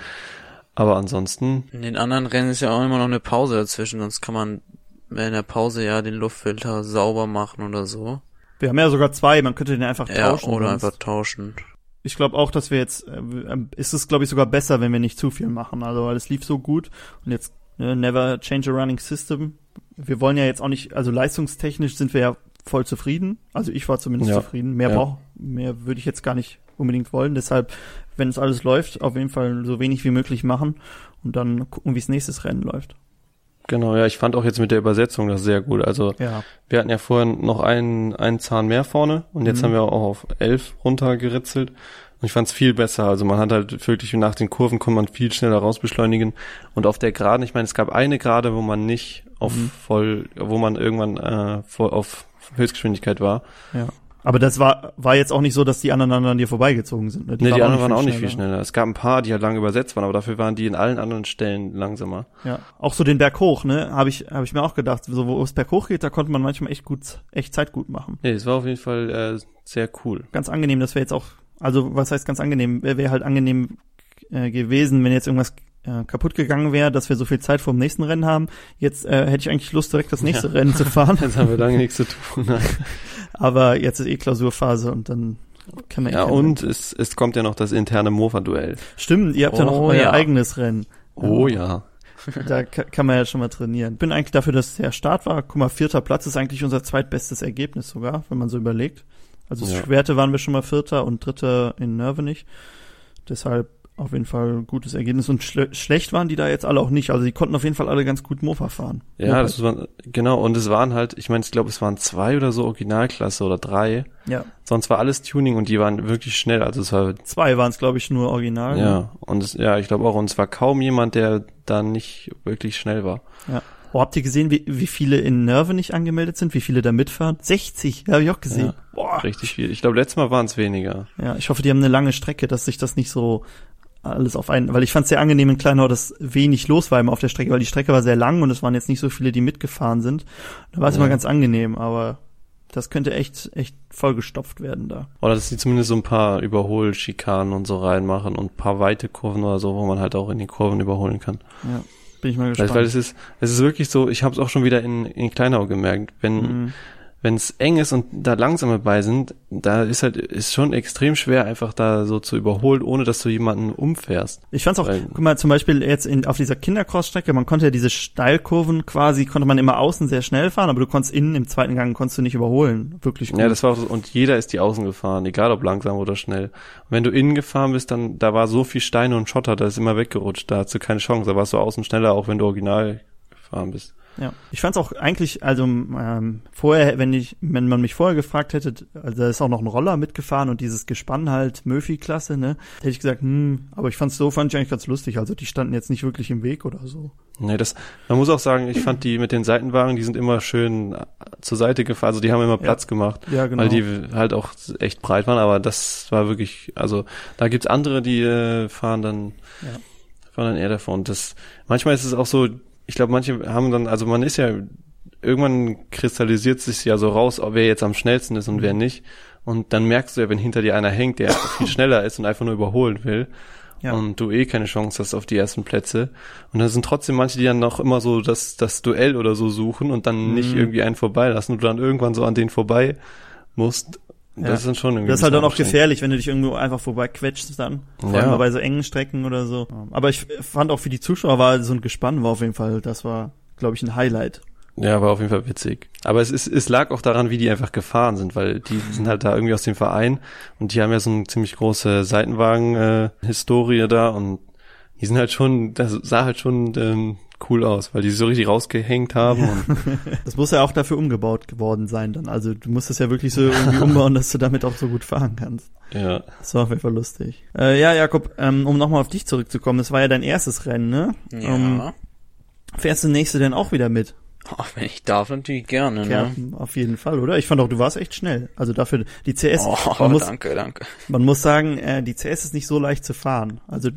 Aber ansonsten. In den anderen Rennen ist ja auch immer noch eine Pause dazwischen, sonst kann man in der Pause ja den Luftfilter sauber machen oder so. Wir haben ja sogar zwei, man könnte den einfach Ja, tauschen. oder sonst. einfach tauschen. Ich glaube auch, dass wir jetzt, äh, äh, ist es glaube ich sogar besser, wenn wir nicht zu viel machen. Also weil es lief so gut und jetzt ne, never change a running system. Wir wollen ja jetzt auch nicht, also leistungstechnisch sind wir ja voll zufrieden. Also ich war zumindest Ja. zufrieden. Mehr Ja. brauch, mehr würde ich jetzt gar nicht unbedingt wollen. Deshalb, wenn es alles läuft, auf jeden Fall so wenig wie möglich machen und dann gucken, wie es nächstes Rennen läuft. Genau, ja, ich fand auch jetzt mit der Übersetzung das sehr gut. Also Ja. wir hatten ja vorher noch einen, einen Zahn mehr vorne und jetzt Mhm. haben wir auch auf elf runtergeritzelt. Und ich fand es viel besser. Also man hat halt wirklich nach den Kurven konnte man viel schneller rausbeschleunigen. Und auf der Geraden, ich meine, es gab eine Gerade, wo man nicht auf Mhm. voll, wo man irgendwann äh, voll auf Höchstgeschwindigkeit war. Ja. Aber das war, war jetzt auch nicht so, dass die anderen an dir vorbeigezogen sind. Ne? Die, nee, die anderen waren auch nicht viel schneller. Es gab ein paar, die halt lange übersetzt waren, aber dafür waren die in allen anderen Stellen langsamer. Ja, auch so den Berg hoch, ne, habe ich habe ich mir auch gedacht, so wo es Berg hoch geht, da konnte man manchmal echt gut echt Zeit gut machen. Nee, es war auf jeden Fall äh, sehr cool. Ganz angenehm, dass wir jetzt auch also was heißt ganz angenehm, wäre wär halt angenehm äh, gewesen, wenn jetzt irgendwas äh, kaputt gegangen wäre, dass wir so viel Zeit vor dem nächsten Rennen haben. Jetzt äh, hätte ich eigentlich Lust direkt das nächste Ja. Rennen zu fahren. *laughs* Jetzt haben wir lange nichts zu tun. Nein. *laughs* Aber jetzt ist eh Klausurphase und dann kann man eh Ja, kein- und es, es kommt ja noch das interne Mofa-Duell. Stimmt, ihr habt ja noch Oh, euer ja. eigenes Rennen. Oh ja. Da *laughs* ka- kann man ja schon mal trainieren. Bin eigentlich dafür, dass es der Start war. Guck mal, vierter Platz ist eigentlich unser zweitbestes Ergebnis sogar, wenn man so überlegt. Also Ja. Schwerte waren wir schon mal Vierter und Dritter in Nörvenich. Deshalb auf jeden Fall ein gutes Ergebnis. Und schle schlecht waren die da jetzt alle auch nicht. Also die konnten auf jeden Fall alle ganz gut Mofa fahren. Ja, das war, genau. Und es waren halt, ich meine, ich glaube, es waren zwei oder so Originalklasse oder drei. Ja. Sonst war alles Tuning und die waren wirklich schnell. Also es war, Zwei waren es, glaube ich, nur original. ne? ja. Und es, ja, ich glaube auch. Und es war kaum jemand, der da nicht wirklich schnell war. Ja. Oh, habt ihr gesehen, wie, wie viele in Nörvenich angemeldet sind? Wie viele da mitfahren? 60, habe ich auch gesehen. Ja, Boah. Richtig viel. Ich glaube, letztes Mal waren es weniger. Ja, ich hoffe, die haben eine lange Strecke, dass sich das nicht so alles auf einen, weil ich fand es sehr angenehm in Kleinau, dass wenig los war immer auf der Strecke, weil die Strecke war sehr lang und es waren jetzt nicht so viele, die mitgefahren sind. Da war es Ja. immer ganz angenehm, aber das könnte echt, echt vollgestopft werden da. Oder dass sie zumindest so ein paar Überholschikanen und so reinmachen und ein paar weite Kurven oder so, wo man halt auch in den Kurven überholen kann. Ja, bin ich mal Weil, gespannt. weil es ist, es ist wirklich so, ich habe es auch schon wieder in, in Kleinau gemerkt, wenn Mhm. Wenn es eng ist und da langsame bei sind, da ist halt ist schon extrem schwer einfach da so zu überholen, ohne dass du jemanden umfährst. Ich fand's auch, Weil- guck mal, zum Beispiel jetzt in, auf dieser Kindercross-Strecke, man konnte ja diese Steilkurven quasi, konnte man immer außen sehr schnell fahren, aber du konntest innen im zweiten Gang konntest du nicht überholen. Wirklich gut. Ja, das war auch so, und jeder ist die Außen gefahren, egal ob langsam oder schnell. Und wenn du innen gefahren bist, dann da war so viel Steine und Schotter, da ist immer weggerutscht, da hast du keine Chance, da warst du außen schneller, auch wenn du original gefahren bist. Ja, ich fand's auch eigentlich, also ähm, vorher, wenn ich, wenn man mich vorher gefragt hätte, also da ist auch noch ein Roller mitgefahren und dieses Gespann halt Murphy-Klasse, ne, hätte ich gesagt, hm, aber ich fand's so, fand ich eigentlich ganz lustig. Also die standen jetzt nicht wirklich im Weg oder so. Nee, das, man muss auch sagen, ich fand die mit den Seitenwagen, die sind immer schön äh, zur Seite gefahren, also die haben immer Platz gemacht, Ja, genau. weil die halt auch echt breit waren, aber das war wirklich, also da gibt's andere, die äh, fahren dann, Ja. fahren dann eher davon. Und das, manchmal ist es auch so, ich glaube, manche haben dann, also man ist ja, irgendwann kristallisiert sich ja so raus, ob wer jetzt am schnellsten ist und Mhm. wer nicht. Und dann merkst du ja, wenn hinter dir einer hängt, der *coughs* viel schneller ist und einfach nur überholen will. Ja. Und du eh keine Chance hast auf die ersten Plätze. Und dann sind trotzdem manche, die dann noch immer so das, das Duell oder so suchen und dann nicht Mhm. irgendwie einen vorbeilassen und du dann irgendwann so an denen vorbei musst. Das Ja. ist dann schon irgendwie. Das ist halt dann auch gefährlich, wenn du dich irgendwo einfach vorbei quetschst dann. Vor Ja. allem bei so engen Strecken oder so. Aber ich fand auch für die Zuschauer war so ein Gespann war auf jeden Fall, das war, glaube ich, ein Highlight. Ja, war auf jeden Fall witzig. Aber es ist, es lag auch daran, wie die einfach gefahren sind, weil die sind halt da irgendwie aus dem Verein und die haben ja so eine ziemlich große Seitenwagen-Historie da und die sind halt schon, das sah halt schon ähm, cool aus, weil die so richtig rausgehängt haben und *laughs* Das muss ja auch dafür umgebaut geworden sein dann. Also du musst es ja wirklich so irgendwie *laughs* umbauen, dass du damit auch so gut fahren kannst. ja. Das war auf jeden Fall lustig. Äh, ja, Jakob, ähm, um nochmal auf dich zurückzukommen, das war ja dein erstes Rennen, ne? Ja. Ähm, fährst du nächste denn auch wieder mit? Ach, wenn ich darf, natürlich gerne, ne? Kerpen, auf jeden Fall, oder? Ich fand auch, du warst echt schnell. Also dafür, die CS, Oh, man, muss, danke, danke. man muss sagen, äh, die CS ist nicht so leicht zu fahren. Also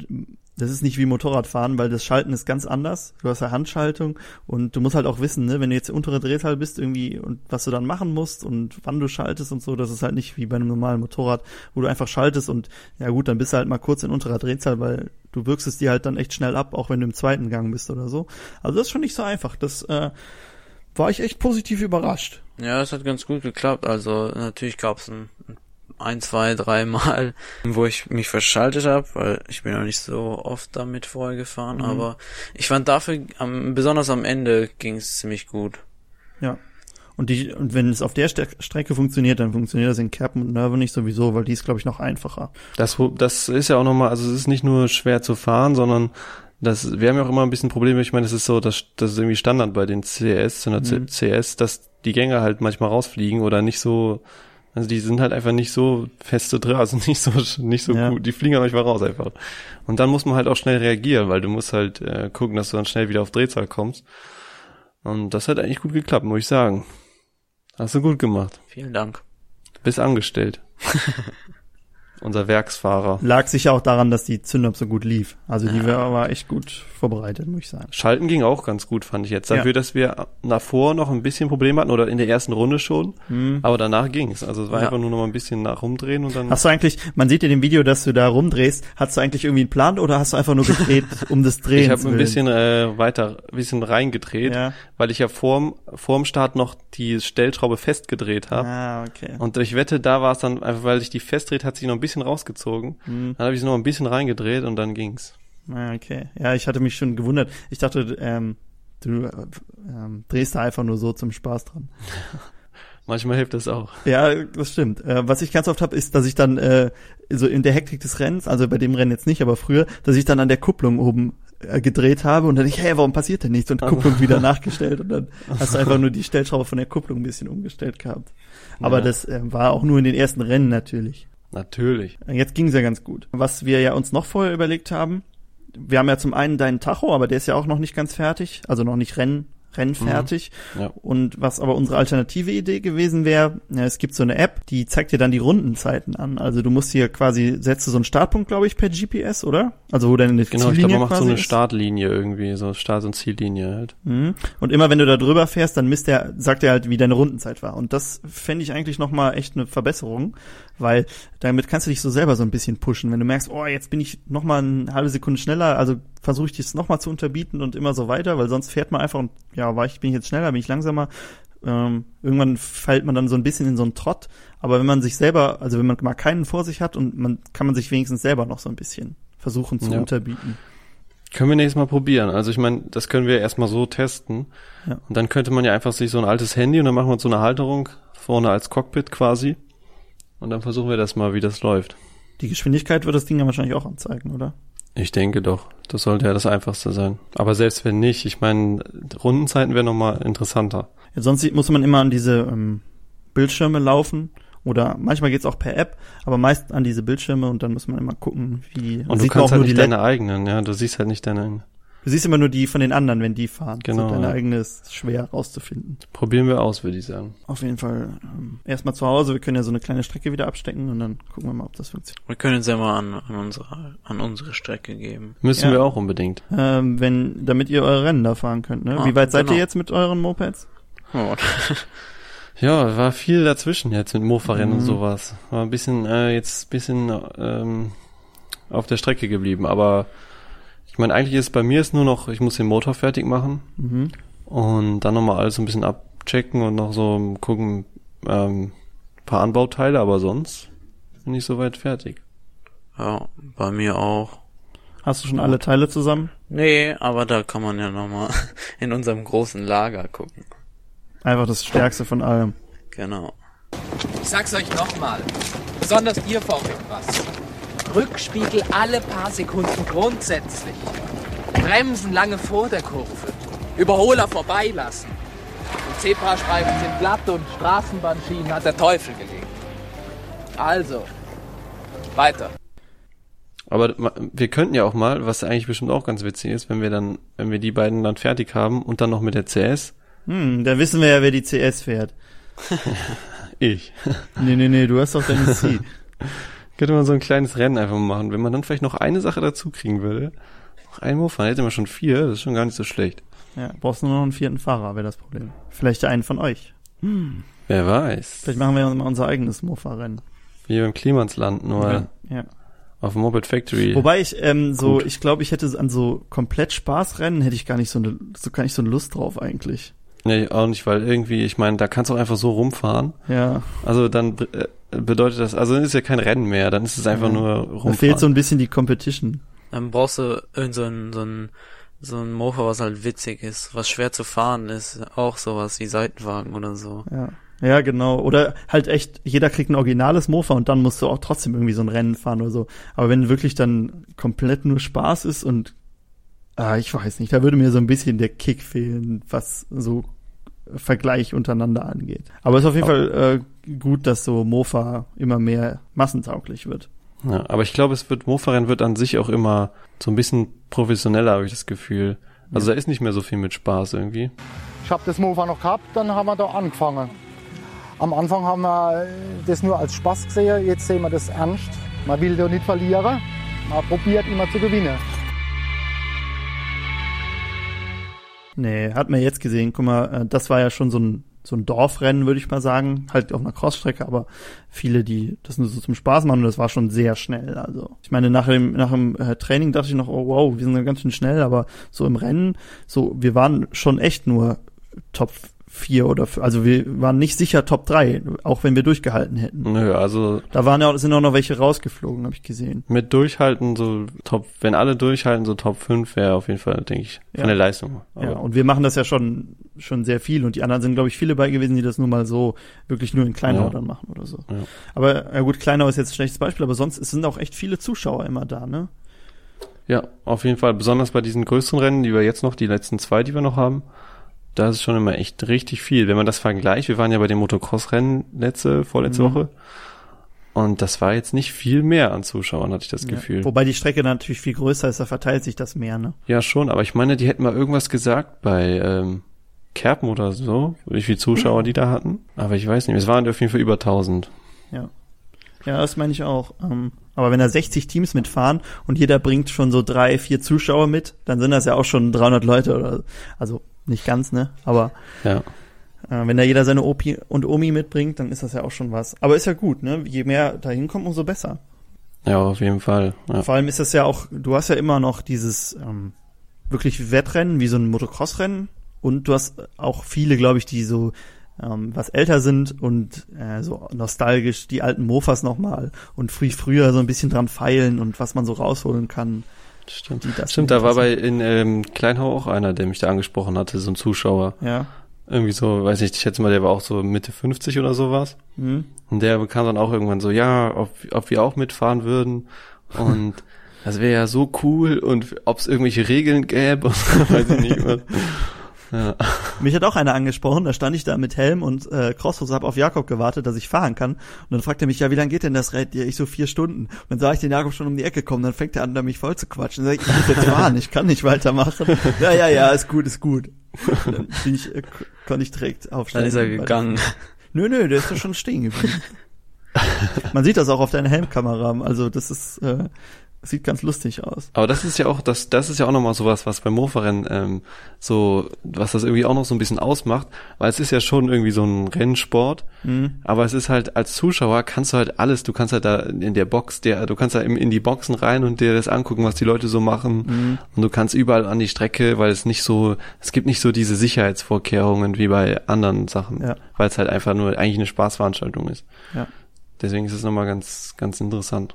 das ist nicht wie Motorradfahren, weil das Schalten ist ganz anders. Du hast ja Handschaltung und du musst halt auch wissen, ne, wenn du jetzt untere Drehzahl bist irgendwie und was du dann machen musst und wann du schaltest und so, das ist halt nicht wie bei einem normalen Motorrad, wo du einfach schaltest und ja gut, dann bist du halt mal kurz in unterer Drehzahl, weil du wirkst es dir halt dann echt schnell ab, auch wenn du im zweiten Gang bist oder so. Also das ist schon nicht so einfach. Das äh, war ich echt positiv überrascht. Ja, es hat ganz gut geklappt. Also natürlich gab es ein, ein, zwei, drei Mal, wo ich mich verschaltet habe, weil ich bin noch nicht so oft damit vorher gefahren. Mhm. Aber ich fand dafür, am, besonders am Ende ging es ziemlich gut. Ja. Und die, und wenn es auf der Strecke funktioniert, dann funktioniert das in Kerpen und Nerve nicht sowieso, weil die ist, glaube ich, noch einfacher. Das, das ist ja auch nochmal, also es ist nicht nur schwer zu fahren, sondern das, wir haben ja auch immer ein bisschen Probleme, ich meine, es ist so, dass das ist irgendwie Standard bei den CS, in der Mhm. CS, dass die Gänge halt manchmal rausfliegen oder nicht so, also die sind halt einfach nicht so feste drin, also *laughs* nicht so, nicht so Ja. gut, die fliegen manchmal raus einfach. Und dann muss man halt auch schnell reagieren, weil du musst halt äh, gucken, dass du dann schnell wieder auf Drehzahl kommst. Und das hat eigentlich gut geklappt, muss ich sagen. Hast du gut gemacht. Vielen Dank. Bist angestellt. *laughs* Unser Werksfahrer. Lag sicher auch daran, dass die Zündung so gut lief. Also die war, war echt gut vorbereitet, muss ich sagen. Schalten ging auch ganz gut, fand ich jetzt. Dafür, Ja. dass wir davor noch ein bisschen Probleme hatten oder in der ersten Runde schon. Mhm. Aber danach ging's. Also es war Ja. einfach nur noch mal ein bisschen nach rumdrehen und dann. Hast du eigentlich, man sieht in dem Video, dass du da rumdrehst, hast du eigentlich irgendwie einen Plan oder hast du einfach nur gedreht *laughs* um des Drehens ich habe ein bisschen äh, weiter, ein bisschen reingedreht, Ja. weil ich ja vorm, vorm Start noch die Stellschraube festgedreht habe. Ah, okay. Und ich wette, da war es dann einfach, weil sich die festdreht, hat sich noch ein bisschen rausgezogen. Mhm. Dann habe ich sie noch ein bisschen reingedreht und dann ging's. Ah, okay. Ja, ich hatte mich schon gewundert. Ich dachte, ähm, du äh, ähm, drehst da einfach nur so zum Spaß dran. *laughs* Manchmal hilft das auch. Ja, das stimmt. Äh, was ich ganz oft habe, ist, dass ich dann äh, so in der Hektik des Rennens, also bei dem Rennen jetzt nicht, aber früher, dass ich dann an der Kupplung oben äh, gedreht habe und dann ich, hey, warum passiert denn nichts? Und Kupplung wieder *laughs* nachgestellt und dann hast du einfach nur die Stellschraube von der Kupplung ein bisschen umgestellt gehabt. Aber Ja. das äh, war auch nur in den ersten Rennen natürlich. Natürlich. Jetzt ging's ja ganz gut. Was wir ja uns noch vorher überlegt haben, wir haben ja zum einen deinen Tacho, aber der ist ja auch noch nicht ganz fertig, also noch nicht Renn, rennfertig. Mhm. Ja. Und was aber unsere alternative Idee gewesen wäre, ja, es gibt so eine App, die zeigt dir dann die Rundenzeiten an. Also du musst hier quasi, setzt du so einen Startpunkt, glaube ich, per GPS, oder? Also wo deine Genau, ich Ziellinie glaube, man macht so eine ist. Startlinie irgendwie, so Start- und Ziellinie halt. Mhm. Und immer wenn du da drüber fährst, dann misst der, sagt er halt, wie deine Rundenzeit war. Und das fände ich eigentlich nochmal echt eine Verbesserung, weil damit kannst du dich so selber so ein bisschen pushen. Wenn du merkst, oh, jetzt bin ich nochmal eine halbe Sekunde schneller, also versuche ich das nochmal zu unterbieten und immer so weiter, weil sonst fährt man einfach und ja, war ich, bin ich jetzt schneller, bin ich langsamer. Ähm, irgendwann fällt man dann so ein bisschen in so einen Trott. Aber wenn man sich selber, also wenn man mal keinen vor sich hat und man kann man sich wenigstens selber noch so ein bisschen versuchen zu Ja. unterbieten. Können wir nächstes Mal probieren. Also ich meine, das können wir erstmal so testen. Ja. Und dann könnte man ja einfach sich so ein altes Handy und dann machen wir uns so eine Halterung vorne als Cockpit quasi. Und dann versuchen wir das mal, wie das läuft. Die Geschwindigkeit wird das Ding ja wahrscheinlich auch anzeigen, oder? Ich denke doch. Das sollte ja das Einfachste sein. Aber selbst wenn nicht, ich meine, Rundenzeiten wären nochmal interessanter. Ja, sonst muss man immer an diese ähm, Bildschirme laufen oder manchmal geht's auch per App, aber meist an diese Bildschirme und dann muss man immer gucken, wie Und du kannst halt nicht die deine eigenen, ja. Du siehst halt nicht deine eigenen. Du siehst immer nur die von den anderen, wenn die fahren. Genau, So deine ja. eigene ist schwer rauszufinden. Probieren wir aus, würde ich sagen. Auf jeden Fall ähm, erstmal zu Hause. Wir können ja so eine kleine Strecke wieder abstecken und dann gucken wir mal, ob das funktioniert. Wir können es ja mal an, an, unsere, an unsere Strecke geben. Müssen Ja. wir auch unbedingt. Ähm, wenn, damit ihr eure Rennen da fahren könnt. Ne? Ah, Wie weit seid genau. ihr jetzt mit euren Mopeds? Oh. *laughs* Ja, war viel dazwischen jetzt mit Mofa-Rennen und Mhm. sowas. War ein bisschen, äh, jetzt bisschen ähm, auf der Strecke geblieben. Aber ich meine, eigentlich ist bei mir ist nur noch, ich muss den Motor fertig machen Mhm. und dann nochmal alles so ein bisschen abchecken und noch so gucken, ähm, paar Anbauteile, aber sonst bin ich soweit fertig. Ja, bei mir auch. Hast du schon alle Teile zusammen? Nee, aber da kann man ja nochmal *laughs* in unserem großen Lager gucken. Einfach das Stärkste von allem. Genau. Ich sag's euch nochmal. Besonders ihr VW was. Rückspiegel alle paar Sekunden grundsätzlich. Bremsen lange vor der Kurve. Überholer vorbeilassen. Und Zebrastreifen sind glatt und Straßenbahnschienen hat der Teufel gelegt. Also, weiter. Aber wir könnten ja auch mal, was eigentlich bestimmt auch ganz witzig ist, wenn wir dann, wenn wir die beiden dann fertig haben und dann noch mit der CS. Hm, da wissen wir ja, wer die CS fährt. *laughs* Ich. Nee, nee, nee, du hast doch deine C. *laughs* Könnte man so ein kleines Rennen einfach mal machen. Wenn man dann vielleicht noch eine Sache dazu kriegen würde. Noch ein Mofa, dann hätte man schon vier, das ist schon gar nicht so schlecht. Ja, brauchst nur noch einen vierten Fahrer, wäre das Problem. Vielleicht einen von euch. Hm. Wer weiß. Vielleicht machen wir mal unser eigenes Mofa-Rennen. Wie beim Klimansland, nur Ja, ja. auf dem Moped Factory. Wobei ich ähm, so, Gut. ich glaube, ich hätte an so komplett Spaßrennen hätte ich gar nicht so eine, so gar nicht so eine Lust drauf eigentlich. Nee, auch nicht, weil irgendwie, ich meine, da kannst du auch einfach so rumfahren. Ja. Also dann äh, bedeutet das, also dann ist ja kein Rennen mehr, dann ist es einfach Ja. nur Da rumfahren. fehlt so ein bisschen die Competition. Dann brauchst du irgend so ein, so ein, so ein Mofa, was halt witzig ist, was schwer zu fahren ist. Auch sowas wie Seitenwagen oder so. Ja. Ja, genau. Oder halt echt, jeder kriegt ein originales Mofa und dann musst du auch trotzdem irgendwie so ein Rennen fahren oder so. Aber wenn wirklich dann komplett nur Spaß ist und ah, ich weiß nicht, da würde mir so ein bisschen der Kick fehlen, was so Vergleich untereinander angeht. Aber es ist auf jeden Fall äh, gut, dass so Mofa immer mehr massentauglich wird. Ja, aber ich glaube, es wird, Mofa-Rennen wird an sich auch immer so ein bisschen professioneller, habe ich das Gefühl. Also da ist nicht mehr so viel mit Spaß irgendwie. Ich habe das Mofa noch gehabt, dann haben wir da angefangen. Am Anfang haben wir das nur als Spaß gesehen, jetzt sehen wir das ernst. Man will da nicht verlieren, man probiert immer zu gewinnen. Nee, hat man jetzt gesehen. Guck mal, äh, das war ja schon so ein, so ein Dorfrennen, würde ich mal sagen. Halt auf einer Crossstrecke, aber viele, die das nur so zum Spaß machen, das war schon sehr schnell. Also, ich meine, nach dem, nach dem äh, Training dachte ich noch, oh wow, wir sind ganz schön schnell, aber so im Rennen, so, wir waren schon echt nur Top 4 oder, also wir waren nicht sicher Top 3, auch wenn wir durchgehalten hätten. Nö, also Da waren ja, sind auch noch welche rausgeflogen, habe ich gesehen. mit Durchhalten, so Top, wenn alle durchhalten, so Top 5 wäre auf jeden Fall, denke ich, von Ja. der Leistung. Ja, Aber- und wir machen das ja schon, schon sehr viel und die anderen sind, glaube ich, viele bei gewesen, die das nur mal so wirklich nur in Kleinau Ja. dann machen oder so. Ja. Aber ja gut, Kleinau ist jetzt ein schlechtes Beispiel, aber sonst es sind auch echt viele Zuschauer immer da, ne? Ja, auf jeden Fall. Besonders bei diesen größeren Rennen, die wir jetzt noch, die letzten zwei, die wir noch haben, da ist schon immer echt richtig viel. Wenn man das vergleicht, wir waren ja bei dem Motocross-Rennen letzte, vorletzte Mhm. Woche. Und das war jetzt nicht viel mehr an Zuschauern, hatte ich das Gefühl. Ja. Wobei die Strecke natürlich viel größer ist, da verteilt sich das mehr, ne? Ja, schon, aber ich meine, die hätten mal irgendwas gesagt bei ähm, Kerpen oder so, wie viele Zuschauer die da hatten. Aber ich weiß nicht, es waren auf jeden Fall über 1000. Ja. Ja, das meine ich auch. Ähm, aber wenn da 60 Teams mitfahren und jeder bringt schon so drei, vier Zuschauer mit, dann sind das ja auch schon 300 Leute oder, also nicht ganz, ne? Aber Ja. Äh, wenn da jeder seine Opi und Omi mitbringt, dann ist das ja auch schon was. Aber ist ja gut, ne? Je mehr da hinkommt, umso besser. Ja, auf jeden Fall. Ja. Vor allem ist das ja auch, du hast ja immer noch dieses ähm, wirklich Wettrennen, wie so ein Motocross-Rennen. Und du hast auch viele, glaube ich, die so ähm, was älter sind und äh, so nostalgisch die alten Mofas nochmal und früh früher so ein bisschen dran feilen und was man so rausholen kann. Stimmt. Stimmt, da war bei in ähm, Kleinhau auch einer, der mich da angesprochen hatte, so ein Zuschauer. Ja. Irgendwie so, weiß nicht, ich schätze mal, der war auch so Mitte 50 oder sowas. Mhm. Und der bekam dann auch irgendwann so, ja, ob, ob wir auch mitfahren würden. Und *laughs* das wäre ja so cool und ob es irgendwelche Regeln gäbe und *laughs* weiß ich nicht. Ja. *laughs* Mich hat auch einer angesprochen, da stand ich da mit Helm und äh, Crossfuß, hab auf Jakob gewartet, dass ich fahren kann. Und dann fragt er mich, ja, wie lange geht denn das Rennen? Ja, ich so vier Stunden. Und dann sah ich den Jakob schon um die Ecke kommen, dann fängt er an, da mich voll zu quatschen. Dann sag ich, ich muss jetzt fahren, ich kann nicht weitermachen. *laughs* Ja, ja, ja, ist gut, ist gut. Und dann bin ich, äh, k- konnte ich direkt aufsteigen. Dann ist er gegangen. Nö, nö, der ist doch schon stehen geblieben. *laughs* Man sieht das auch auf deiner Helmkamera. Also das ist, äh, sieht ganz lustig aus. Aber das ist ja auch, das, das ist ja auch nochmal sowas, was beim Mofa-Rennen ähm, so, was das irgendwie auch noch so ein bisschen ausmacht, weil es ist ja schon irgendwie so ein Rennsport, Mhm. aber es ist halt, als Zuschauer kannst du halt alles, du kannst halt da in der Box, der, du kannst da in, in die Boxen rein und dir das angucken, was die Leute so machen Mhm. und du kannst überall an die Strecke, weil es nicht so, es gibt nicht so diese Sicherheitsvorkehrungen wie bei anderen Sachen, Ja. weil es halt einfach nur eigentlich eine Spaßveranstaltung ist. Ja. Deswegen ist es nochmal ganz, ganz interessant.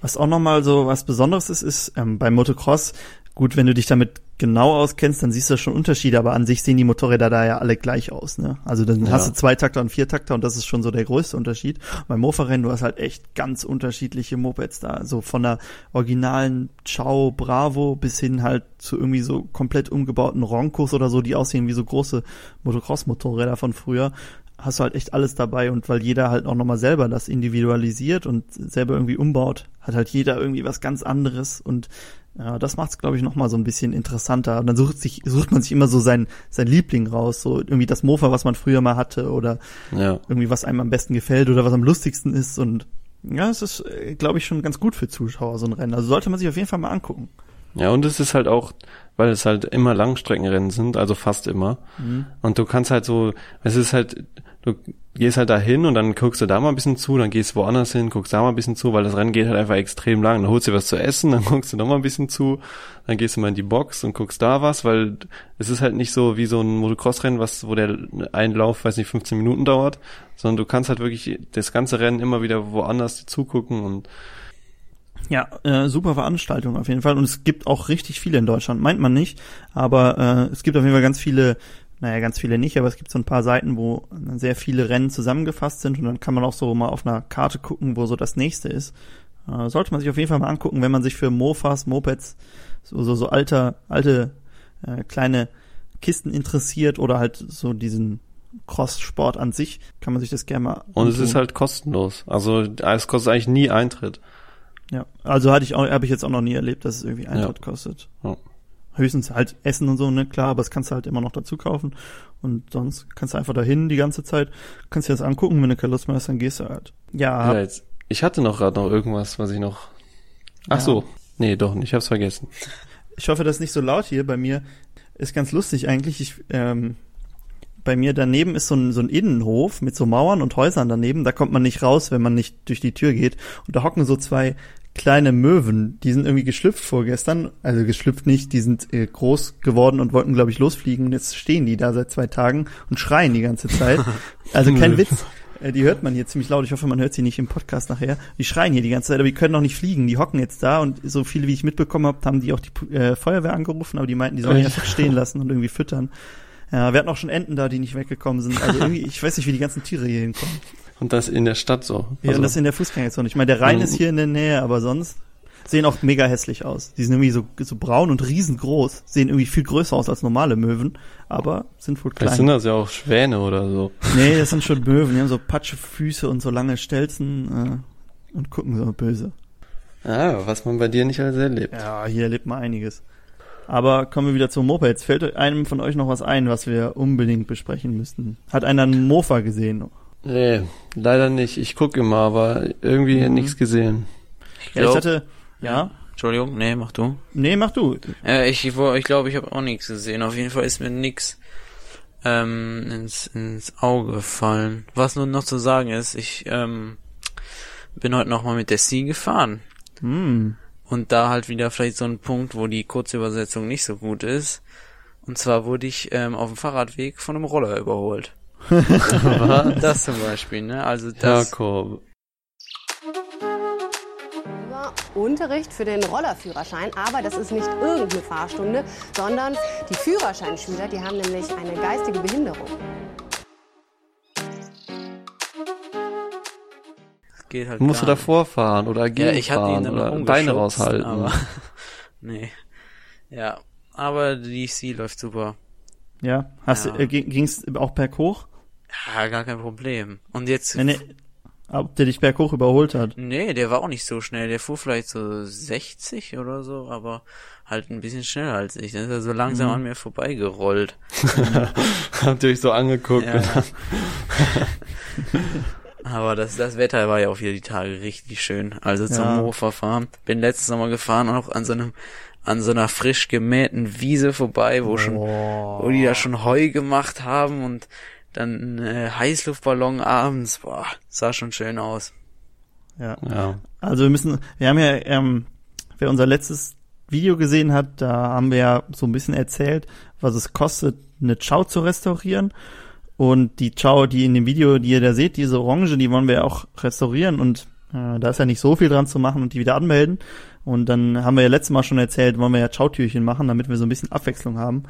Was auch nochmal so was Besonderes ist, ist ähm, beim Motocross, gut, wenn du dich damit genau auskennst, dann siehst du schon Unterschiede, aber an sich sehen die Motorräder da ja alle gleich aus, ne? Also dann Ja. hast du Zweitakter und Viertakter und das ist schon so der größte Unterschied. Beim Mofa-Rennen, du hast halt echt ganz unterschiedliche Mopeds da, so von der originalen Ciao Bravo bis hin halt zu irgendwie so komplett umgebauten Roncos oder so, die aussehen wie so große Motocross-Motorräder von früher hast du halt echt alles dabei und weil jeder halt auch nochmal selber das individualisiert und selber irgendwie umbaut, hat halt jeder irgendwie was ganz anderes und ja, das macht's glaube ich nochmal so ein bisschen interessanter und dann sucht sich sucht man sich immer so sein sein Liebling raus, so irgendwie das Mofa, was man früher mal hatte oder Ja. irgendwie was einem am besten gefällt oder was am lustigsten ist und ja, es ist glaube ich schon ganz gut für Zuschauer so ein Rennen. Also sollte man sich auf jeden Fall mal angucken. Ja, und es ist halt auch, weil es halt immer Langstreckenrennen sind, also fast immer. Mhm. Und du kannst halt so, es ist halt, du gehst halt da hin und dann guckst du da mal ein bisschen zu, dann gehst woanders hin, guckst da mal ein bisschen zu, weil das Rennen geht halt einfach extrem lang. Dann holst du was zu essen, *laughs* dann guckst du noch mal ein bisschen zu, dann gehst du mal in die Box und guckst da was, weil es ist halt nicht so wie so ein Motocross-Rennen, was, wo der Einlauf, weiß nicht, 15 Minuten dauert, sondern du kannst halt wirklich das ganze Rennen immer wieder woanders zugucken und Ja, äh, super Veranstaltung auf jeden Fall. Und es gibt auch richtig viele in Deutschland, meint man nicht. Aber äh, es gibt auf jeden Fall ganz viele, naja, ganz viele nicht, aber es gibt so ein paar Seiten, wo sehr viele Rennen zusammengefasst sind und dann kann man auch so mal auf einer Karte gucken, wo so das nächste ist. Äh, sollte man sich auf jeden Fall mal angucken, wenn man sich für Mofas, Mopeds, so, so, so alter, alte, äh, kleine Kisten interessiert oder halt so diesen Cross-Sport an sich, kann man sich das gerne mal und es ist halt kostenlos. Also es kostet eigentlich nie Eintritt. Ja, also hatte ich auch, habe ich jetzt auch noch nie erlebt, dass es irgendwie Eintritt Ja. kostet. Ja. Höchstens halt Essen und so, ne, klar, aber das kannst du halt immer noch dazu kaufen. Und sonst kannst du einfach dahin die ganze Zeit, kannst dir das angucken, wenn du keine Lust mehr hast, dann gehst du halt. Ja, Ja, jetzt, ich hatte noch gerade noch irgendwas, was ich noch. Ach Ja. so, nee, doch, nicht, ich hab's vergessen. ich hoffe, das ist nicht so laut hier bei mir. Ist ganz lustig eigentlich. Ich, ähm, bei mir daneben ist so ein, so ein Innenhof mit so Mauern und Häusern daneben. Da kommt man nicht raus, wenn man nicht durch die Tür geht. Und da hocken so zwei kleine Möwen. Die sind irgendwie geschlüpft vorgestern. Also geschlüpft nicht. Die sind äh, groß geworden und wollten, glaube ich, losfliegen. Und jetzt stehen die da seit zwei Tagen und schreien die ganze Zeit. *laughs* Also kein. Witz. Äh, Die hört man hier ziemlich laut. Ich hoffe, man hört sie nicht im Podcast nachher. Die schreien hier die ganze Zeit, aber die können noch nicht fliegen. Die hocken jetzt da und so viele, wie ich mitbekommen habe, haben die auch die äh, Feuerwehr angerufen, aber die meinten, die sollen die einfach stehen lassen und irgendwie füttern. Ja, wir hatten auch schon Enten da, die nicht weggekommen sind. Also irgendwie, ich weiß nicht, wie die ganzen Tiere hier hinkommen. Und das in der Stadt so. Ja, Also- und das in der Fußgängerzone. Ich meine, der Rhein Mhm. ist hier in der Nähe, aber sonst sehen auch mega hässlich aus. Die sind irgendwie so, so braun und riesengroß, sehen irgendwie viel größer aus als normale Möwen, aber sind wohl Vielleicht klein. sind das ja auch Schwäne oder so. Nee, das *laughs* sind schon Möwen. Die haben so Patschefüße und so lange Stelzen äh, und gucken so böse. Ah, was man bei dir nicht alles erlebt. Ja, hier erlebt man einiges. Aber kommen wir wieder zu Mopeds. Fällt einem von euch noch was ein, was wir unbedingt besprechen müssten? Hat einer einen Mofa gesehen? Nee, leider nicht. Ich gucke immer, aber irgendwie Mhm. nichts gesehen. Ja, ich hatte, ja? Entschuldigung, nee, mach du. Nee, mach du. Äh, ich ich, ich glaube, ich habe auch nichts gesehen. Auf jeden Fall ist mir nix ähm, ins, ins Auge gefallen. Was nur noch zu sagen ist, ich ähm, bin heute noch mal mit der C gefahren. Hm. Und da halt wieder vielleicht so ein Punkt, wo die Kurzübersetzung nicht so gut ist. Und zwar wurde ich ähm, auf dem Fahrradweg von einem Roller überholt. Was? das zum Beispiel, ne? Also das. Jakob. Unterricht für den Rollerführerschein, aber das ist nicht irgendeine Fahrstunde, sondern die Führerscheinschüler, die haben nämlich eine geistige Behinderung. geht halt Musst du davor fahren oder nicht. Ja, ich hatte ihn fahren oder Beine raushalten. Aber, *laughs* nee. Ja, aber die C läuft super. Ja. Hast Ja. du, äh, ging's auch berghoch? Ja, gar kein Problem. Und jetzt. Nee, nee. Ob der dich berghoch überholt hat? Nee, der war auch nicht so schnell. Der fuhr vielleicht so 60 oder so, aber halt ein bisschen schneller als ich. Dann ist er so langsam Mhm. an mir vorbeigerollt. *laughs* Habt ihr euch so angeguckt? Ja. *laughs* Aber das, das Wetter war ja auch wieder die Tage richtig schön. Also zum Ja. Mofa fahren. Bin letztes Sommer gefahren, auch an so einem, an so einer frisch gemähten Wiese vorbei, wo schon, wo die da schon Heu gemacht haben und dann äh, Heißluftballon abends. Boah, sah schon schön aus. Ja. Ja. Also wir müssen, wir haben ja, ähm, wer unser letztes Video gesehen hat, da haben wir ja so ein bisschen erzählt, was es kostet, eine Chow zu restaurieren. Und die Chow, die in dem Video, die ihr da seht, diese Orange, die wollen wir ja auch restaurieren und äh, da ist ja nicht so viel dran zu machen und die wieder anmelden. Und dann haben wir ja letztes Mal schon erzählt, wollen wir ja Chow-Türchen machen, damit wir so ein bisschen Abwechslung haben.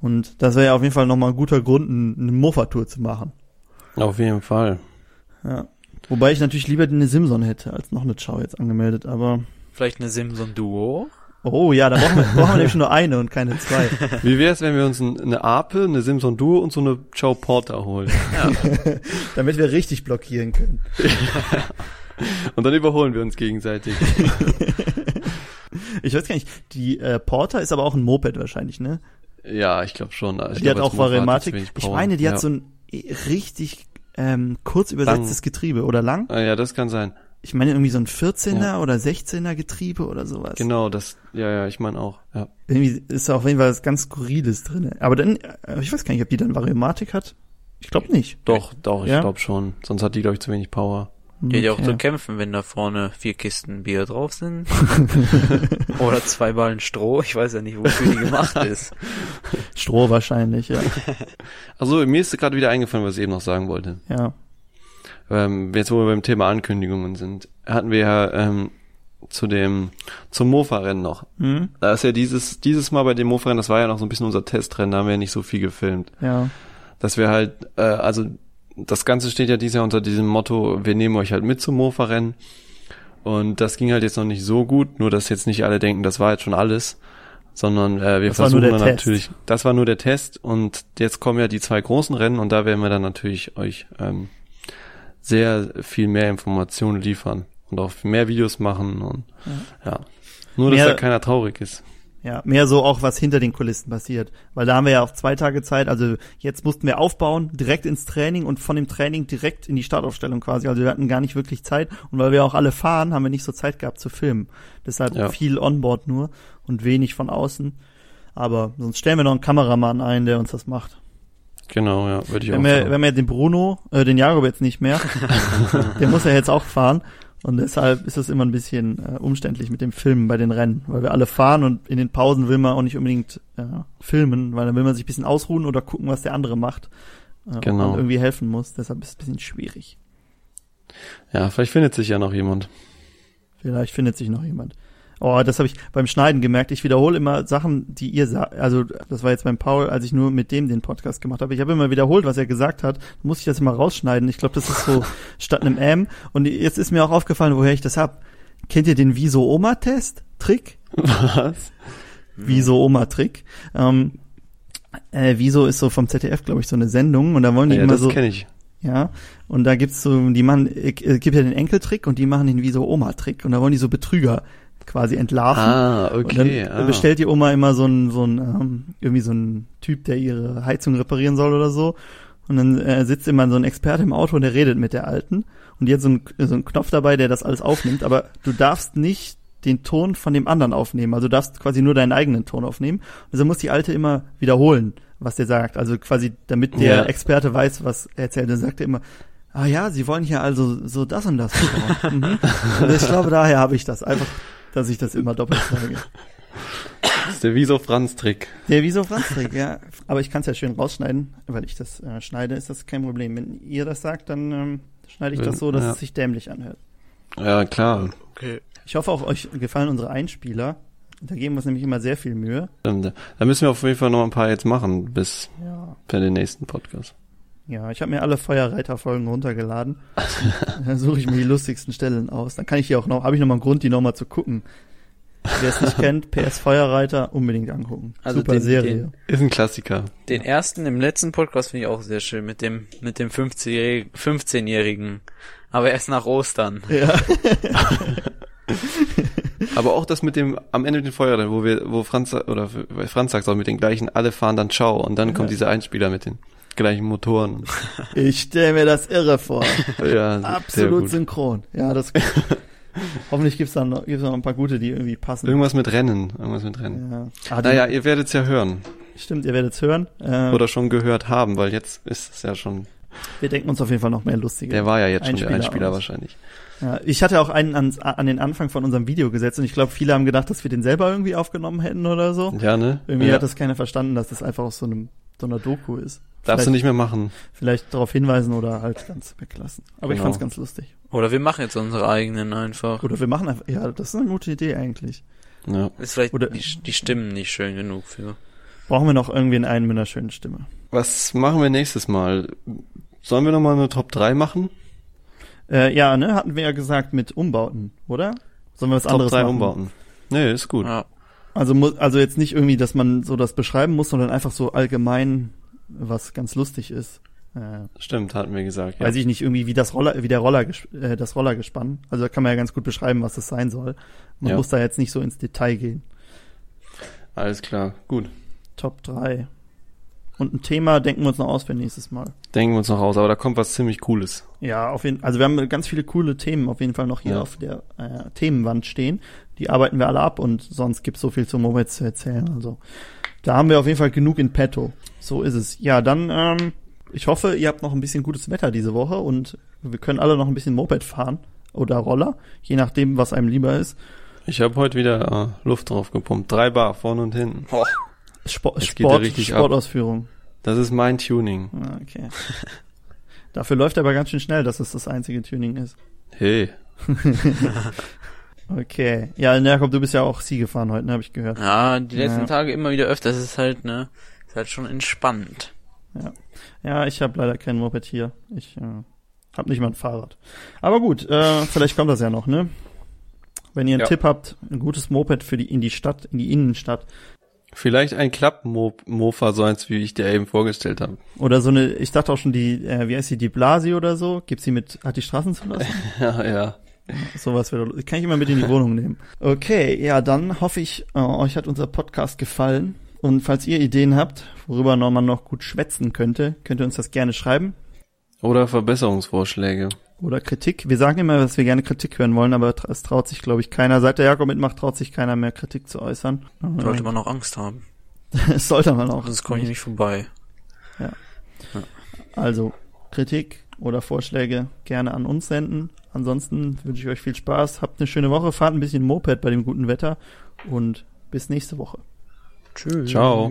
Und das wäre ja auf jeden Fall nochmal ein guter Grund, ein- eine Mofa-Tour zu machen. Auf jeden Fall. Ja. Wobei ich natürlich lieber eine Simson hätte, als noch eine Chow jetzt angemeldet, aber Vielleicht eine Simson Duo? Oh ja, da brauchen wir, *laughs* brauchen wir nämlich nur eine und keine zwei. Wie wär's, wenn wir uns ein, eine Ape, eine Simson Duo und so eine Chow Porter holen? *laughs* Damit wir richtig blockieren können. *laughs* und dann überholen wir uns gegenseitig. Ich weiß gar nicht, die äh, Porter ist aber auch ein Moped wahrscheinlich, ne? Ja, ich glaube schon. Ich die glaub, hat auch hat wenig Ich meine, die ja. hat so ein richtig ähm, kurz übersetztes Lang. Getriebe oder lang. Ah, ja, das kann sein. Ich meine irgendwie so ein 14er Ja. oder 16er Getriebe oder sowas. Genau, das, ja, ja, ich meine auch, ja. Irgendwie ist da auf jeden Fall was ganz Skurriles drin. Aber dann, äh, ich weiß gar nicht, ob die dann Variomatik hat. Ich glaube nicht. Doch, doch, ich Ja? glaube schon. Sonst hat die, glaube ich, zu wenig Power. Geht ja auch Okay. zu kämpfen, wenn da vorne vier Kisten Bier drauf sind. *laughs* Oder zwei Ballen Stroh. Ich weiß ja nicht, wofür die gemacht ist. *laughs* Stroh wahrscheinlich, ja. *laughs* Also, mir ist gerade wieder eingefallen, was ich eben noch sagen wollte. Ja. Ähm, jetzt, wo wir beim Thema Ankündigungen sind, hatten wir ja ähm, zu dem zum Mofa-Rennen noch. Mhm. Da ist ja dieses dieses Mal bei dem Mofa-Rennen, das war ja noch so ein bisschen unser Testrennen, da haben wir ja nicht so viel gefilmt. Ja. Dass wir halt, äh, also das Ganze steht ja dieses Jahr unter diesem Motto, wir nehmen euch halt mit zum Mofa-Rennen. Und das ging halt jetzt noch nicht so gut, nur dass jetzt nicht alle denken, das war jetzt schon alles, sondern äh, wir Das versuchen dann natürlich, das war nur der Test und jetzt kommen ja die zwei großen Rennen und da werden wir dann natürlich euch ähm, sehr viel mehr Informationen liefern und auch mehr Videos machen und ja. Nur, dass Mehr- da keiner traurig ist. Ja, mehr so auch, was hinter den Kulissen passiert. Weil da haben wir ja auch zwei Tage Zeit. Also jetzt mussten wir aufbauen, direkt ins Training und von dem Training direkt in die Startaufstellung quasi. Also wir hatten gar nicht wirklich Zeit. Und weil wir auch alle fahren, haben wir nicht so Zeit gehabt zu filmen. Deshalb Ja. viel Onboard nur und wenig von außen. Aber sonst stellen wir noch einen Kameramann ein, der uns das macht. Genau, ja, würde ich Wenn auch wir, sagen. wenn wir den Bruno, äh, den Jakob jetzt nicht mehr, *laughs* der muss ja jetzt auch fahren. Und deshalb ist es immer ein bisschen äh, umständlich mit dem Filmen bei den Rennen, weil wir alle fahren und in den Pausen will man auch nicht unbedingt äh, filmen, weil dann will man sich ein bisschen ausruhen oder gucken, was der andere macht. Äh, Genau. Und irgendwie helfen muss. Deshalb ist es ein bisschen schwierig. Ja, vielleicht findet sich ja noch jemand. Vielleicht findet sich noch jemand. Oh, das habe ich beim Schneiden gemerkt. Ich wiederhole immer Sachen, die ihr sagt. Also das war jetzt beim Paul, als ich nur mit dem den Podcast gemacht habe. Ich habe immer wiederholt, was er gesagt hat. Da muss ich das immer rausschneiden. Ich glaube, das ist so *laughs* statt einem M. Und jetzt ist mir auch aufgefallen, woher ich das hab. Kennt ihr den Wieso-Oma-Test? Trick? Was? Wieso-Oma-Trick. Ähm, äh, Wieso ist so vom ZDF, glaube ich, so eine Sendung. Und da wollen die Ja, immer das so. kenn ich. Ja, und da gibt's so, die machen, äh, es gibt ja den Enkeltrick und die machen den Wieso-Oma-Trick. Und da wollen die so Betrüger quasi entlarven. Ah, okay, Und dann ah. bestellt die Oma immer so ein, so ein, ähm, irgendwie so ein Typ, der ihre Heizung reparieren soll oder so. Und dann äh, sitzt immer so ein Experte im Auto und der redet mit der Alten. Und die hat so einen, so einen Knopf dabei, der das alles aufnimmt. Aber du darfst nicht den Ton von dem anderen aufnehmen. Also du darfst quasi nur deinen eigenen Ton aufnehmen. Also muss die Alte immer wiederholen, was der sagt. Also quasi, damit der Ja. Experte weiß, was er erzählt. Dann sagt er immer, ah ja, sie wollen hier also so das und das *laughs* mhm. Und ich glaube, daher habe ich das. Einfach, dass ich das immer doppelt sage. Das ist der Wieso Franz Trick. Der Wieso Franz Trick, ja. Aber ich kann es ja schön rausschneiden, weil ich das äh, schneide, ist das kein Problem. Wenn ihr das sagt, dann ähm, schneide ich das so, dass Ja. es sich dämlich anhört. Ja, klar. Okay. Ich hoffe auch, euch gefallen unsere Einspieler. Da geben wir uns nämlich immer sehr viel Mühe. Stimmt. Da müssen wir auf jeden Fall noch ein paar jetzt machen bis Ja. für den nächsten Podcast. Ja, ich habe mir alle Feuerreiterfolgen runtergeladen. *laughs* dann suche ich mir die lustigsten Stellen aus. Dann kann ich die auch noch, habe ich noch mal einen Grund, die noch mal zu gucken. Wer es nicht *laughs* kennt, PS Feuerreiter, unbedingt angucken. Also Super den- Serie. den- Ist ein Klassiker. Den ersten im letzten Podcast finde ich auch sehr schön mit dem mit dem 15-jährigen 15-jährigen, aber erst nach Ostern. Ja. *laughs* Aber auch das mit dem am Ende mit dem Feuer, wo wir, wo Franz oder Franz sagt auch mit den gleichen, alle fahren dann Ciao und dann kommt Ja. dieser Einspieler mit den. Gleichen Motoren. *laughs* Ich stelle mir das irre vor. *laughs* Ja, Absolut synchron. Ja, das. *laughs* Hoffentlich gibt's dann noch, gibt's noch ein paar gute, die irgendwie passen. Irgendwas mit Rennen. Irgendwas mit Rennen. Ja. Ah, naja, ihr werdet's ja hören. Stimmt, ihr werdet's hören. Äh, Oder schon gehört haben, weil jetzt ist es ja schon. wir denken uns auf jeden Fall noch mehr lustige. Der war ja jetzt schon der Einspieler Einspieler aus. wahrscheinlich. Ja, ich hatte auch einen an, an den Anfang von unserem Video gesetzt und ich glaube, viele haben gedacht, dass wir den selber irgendwie aufgenommen hätten oder so. Ja, ne? Irgendwie Ja. hat das keiner verstanden, dass das einfach aus so einem so einer Doku ist. Darfst du Vielleicht- nicht mehr machen. Vielleicht darauf hinweisen oder halt ganz weglassen. Aber ich Genau. fand's ganz lustig. Oder wir machen jetzt unsere eigenen einfach. Oder wir machen einfach, ja, das ist eine gute Idee eigentlich. Ja. Ist vielleicht Oder- die, die Stimmen nicht schön genug für. Brauchen wir noch irgendwie einen mit einer schönen Stimme. Was machen wir nächstes Mal? Sollen wir nochmal eine Top 3 machen? Äh, ja, ne, hatten wir ja gesagt mit Umbauten, oder? Sollen wir was Top anderes 3 machen? Umbauten. Nee, ist gut. Ja. Also mu- also jetzt nicht irgendwie, dass man so das beschreiben muss, sondern einfach so allgemein, was ganz lustig ist. Äh, Stimmt, hatten wir gesagt. Ja. Weiß ich nicht, irgendwie wie das Roller, wie der Roller, äh, das Rollergespann. Also da kann man ja ganz gut beschreiben, was das sein soll. Man Ja. muss da jetzt nicht so ins Detail gehen. Alles klar, gut. Top 3. Und ein Thema denken wir uns noch aus für nächstes Mal. Denken wir uns noch aus, aber da kommt was ziemlich Cooles. Ja, auf jeden also wir haben ganz viele coole Themen auf jeden Fall noch hier Ja. auf der äh, Themenwand stehen. Die arbeiten wir alle ab und sonst gibt's so viel zum Moped zu erzählen. Also da haben wir auf jeden Fall genug in petto. So ist es. Ja, dann ähm, ich hoffe, ihr habt noch ein bisschen gutes Wetter diese Woche und wir können alle noch ein bisschen Moped fahren oder Roller, je nachdem, was einem lieber ist. Ich habe heute wieder äh, Luft drauf gepumpt. Drei Bar, vorne und hinten. Sport, Sport richtig ab. Sportausführung. Das ist mein Tuning. Ah, Okay. *laughs* Dafür läuft er aber ganz schön schnell, dass es das einzige Tuning ist. Hey. *laughs* Okay. Ja, Jakob, du bist ja auch Sie gefahren heute, ne, habe ich gehört. Ja, die letzten Ja. Tage immer wieder öfter. Das ist halt, ne, ist halt schon entspannt. Ja, ja ich habe leider kein Moped hier. Ich äh, habe nicht mal ein Fahrrad. Aber gut, äh, vielleicht kommt das ja noch, ne? Wenn ihr einen Ja. Tipp habt, ein gutes Moped für die in die Stadt, in die Innenstadt Vielleicht ein Klappmofa, so eins, wie ich dir eben vorgestellt habe. oder so eine, ich dachte auch schon die, äh, wie heißt die, die Blasi oder so, gibt's die mit, hat die Straßenzulassung? *laughs* ja, ja. Sowas wäre, kann ich immer mit in die Wohnung nehmen. Okay, ja, dann hoffe ich, äh, euch hat unser Podcast gefallen. Und falls ihr Ideen habt, worüber noch man noch gut schwätzen könnte, könnt ihr uns das gerne schreiben. Oder Verbesserungsvorschläge. Oder Kritik. Wir sagen immer, dass wir gerne Kritik hören wollen, aber es traut sich, glaube ich, keiner. Seit der Jakob mitmacht, traut sich keiner mehr Kritik zu äußern. Sollte man auch Angst haben. *laughs* Das sollte man auch. Sonst komme ich nicht vorbei. Ja. Also, Kritik oder Vorschläge gerne an uns senden. Ansonsten wünsche ich euch viel Spaß. Habt eine schöne Woche. Fahrt ein bisschen Moped bei dem guten Wetter. Und bis nächste Woche. Tschüss. Ciao.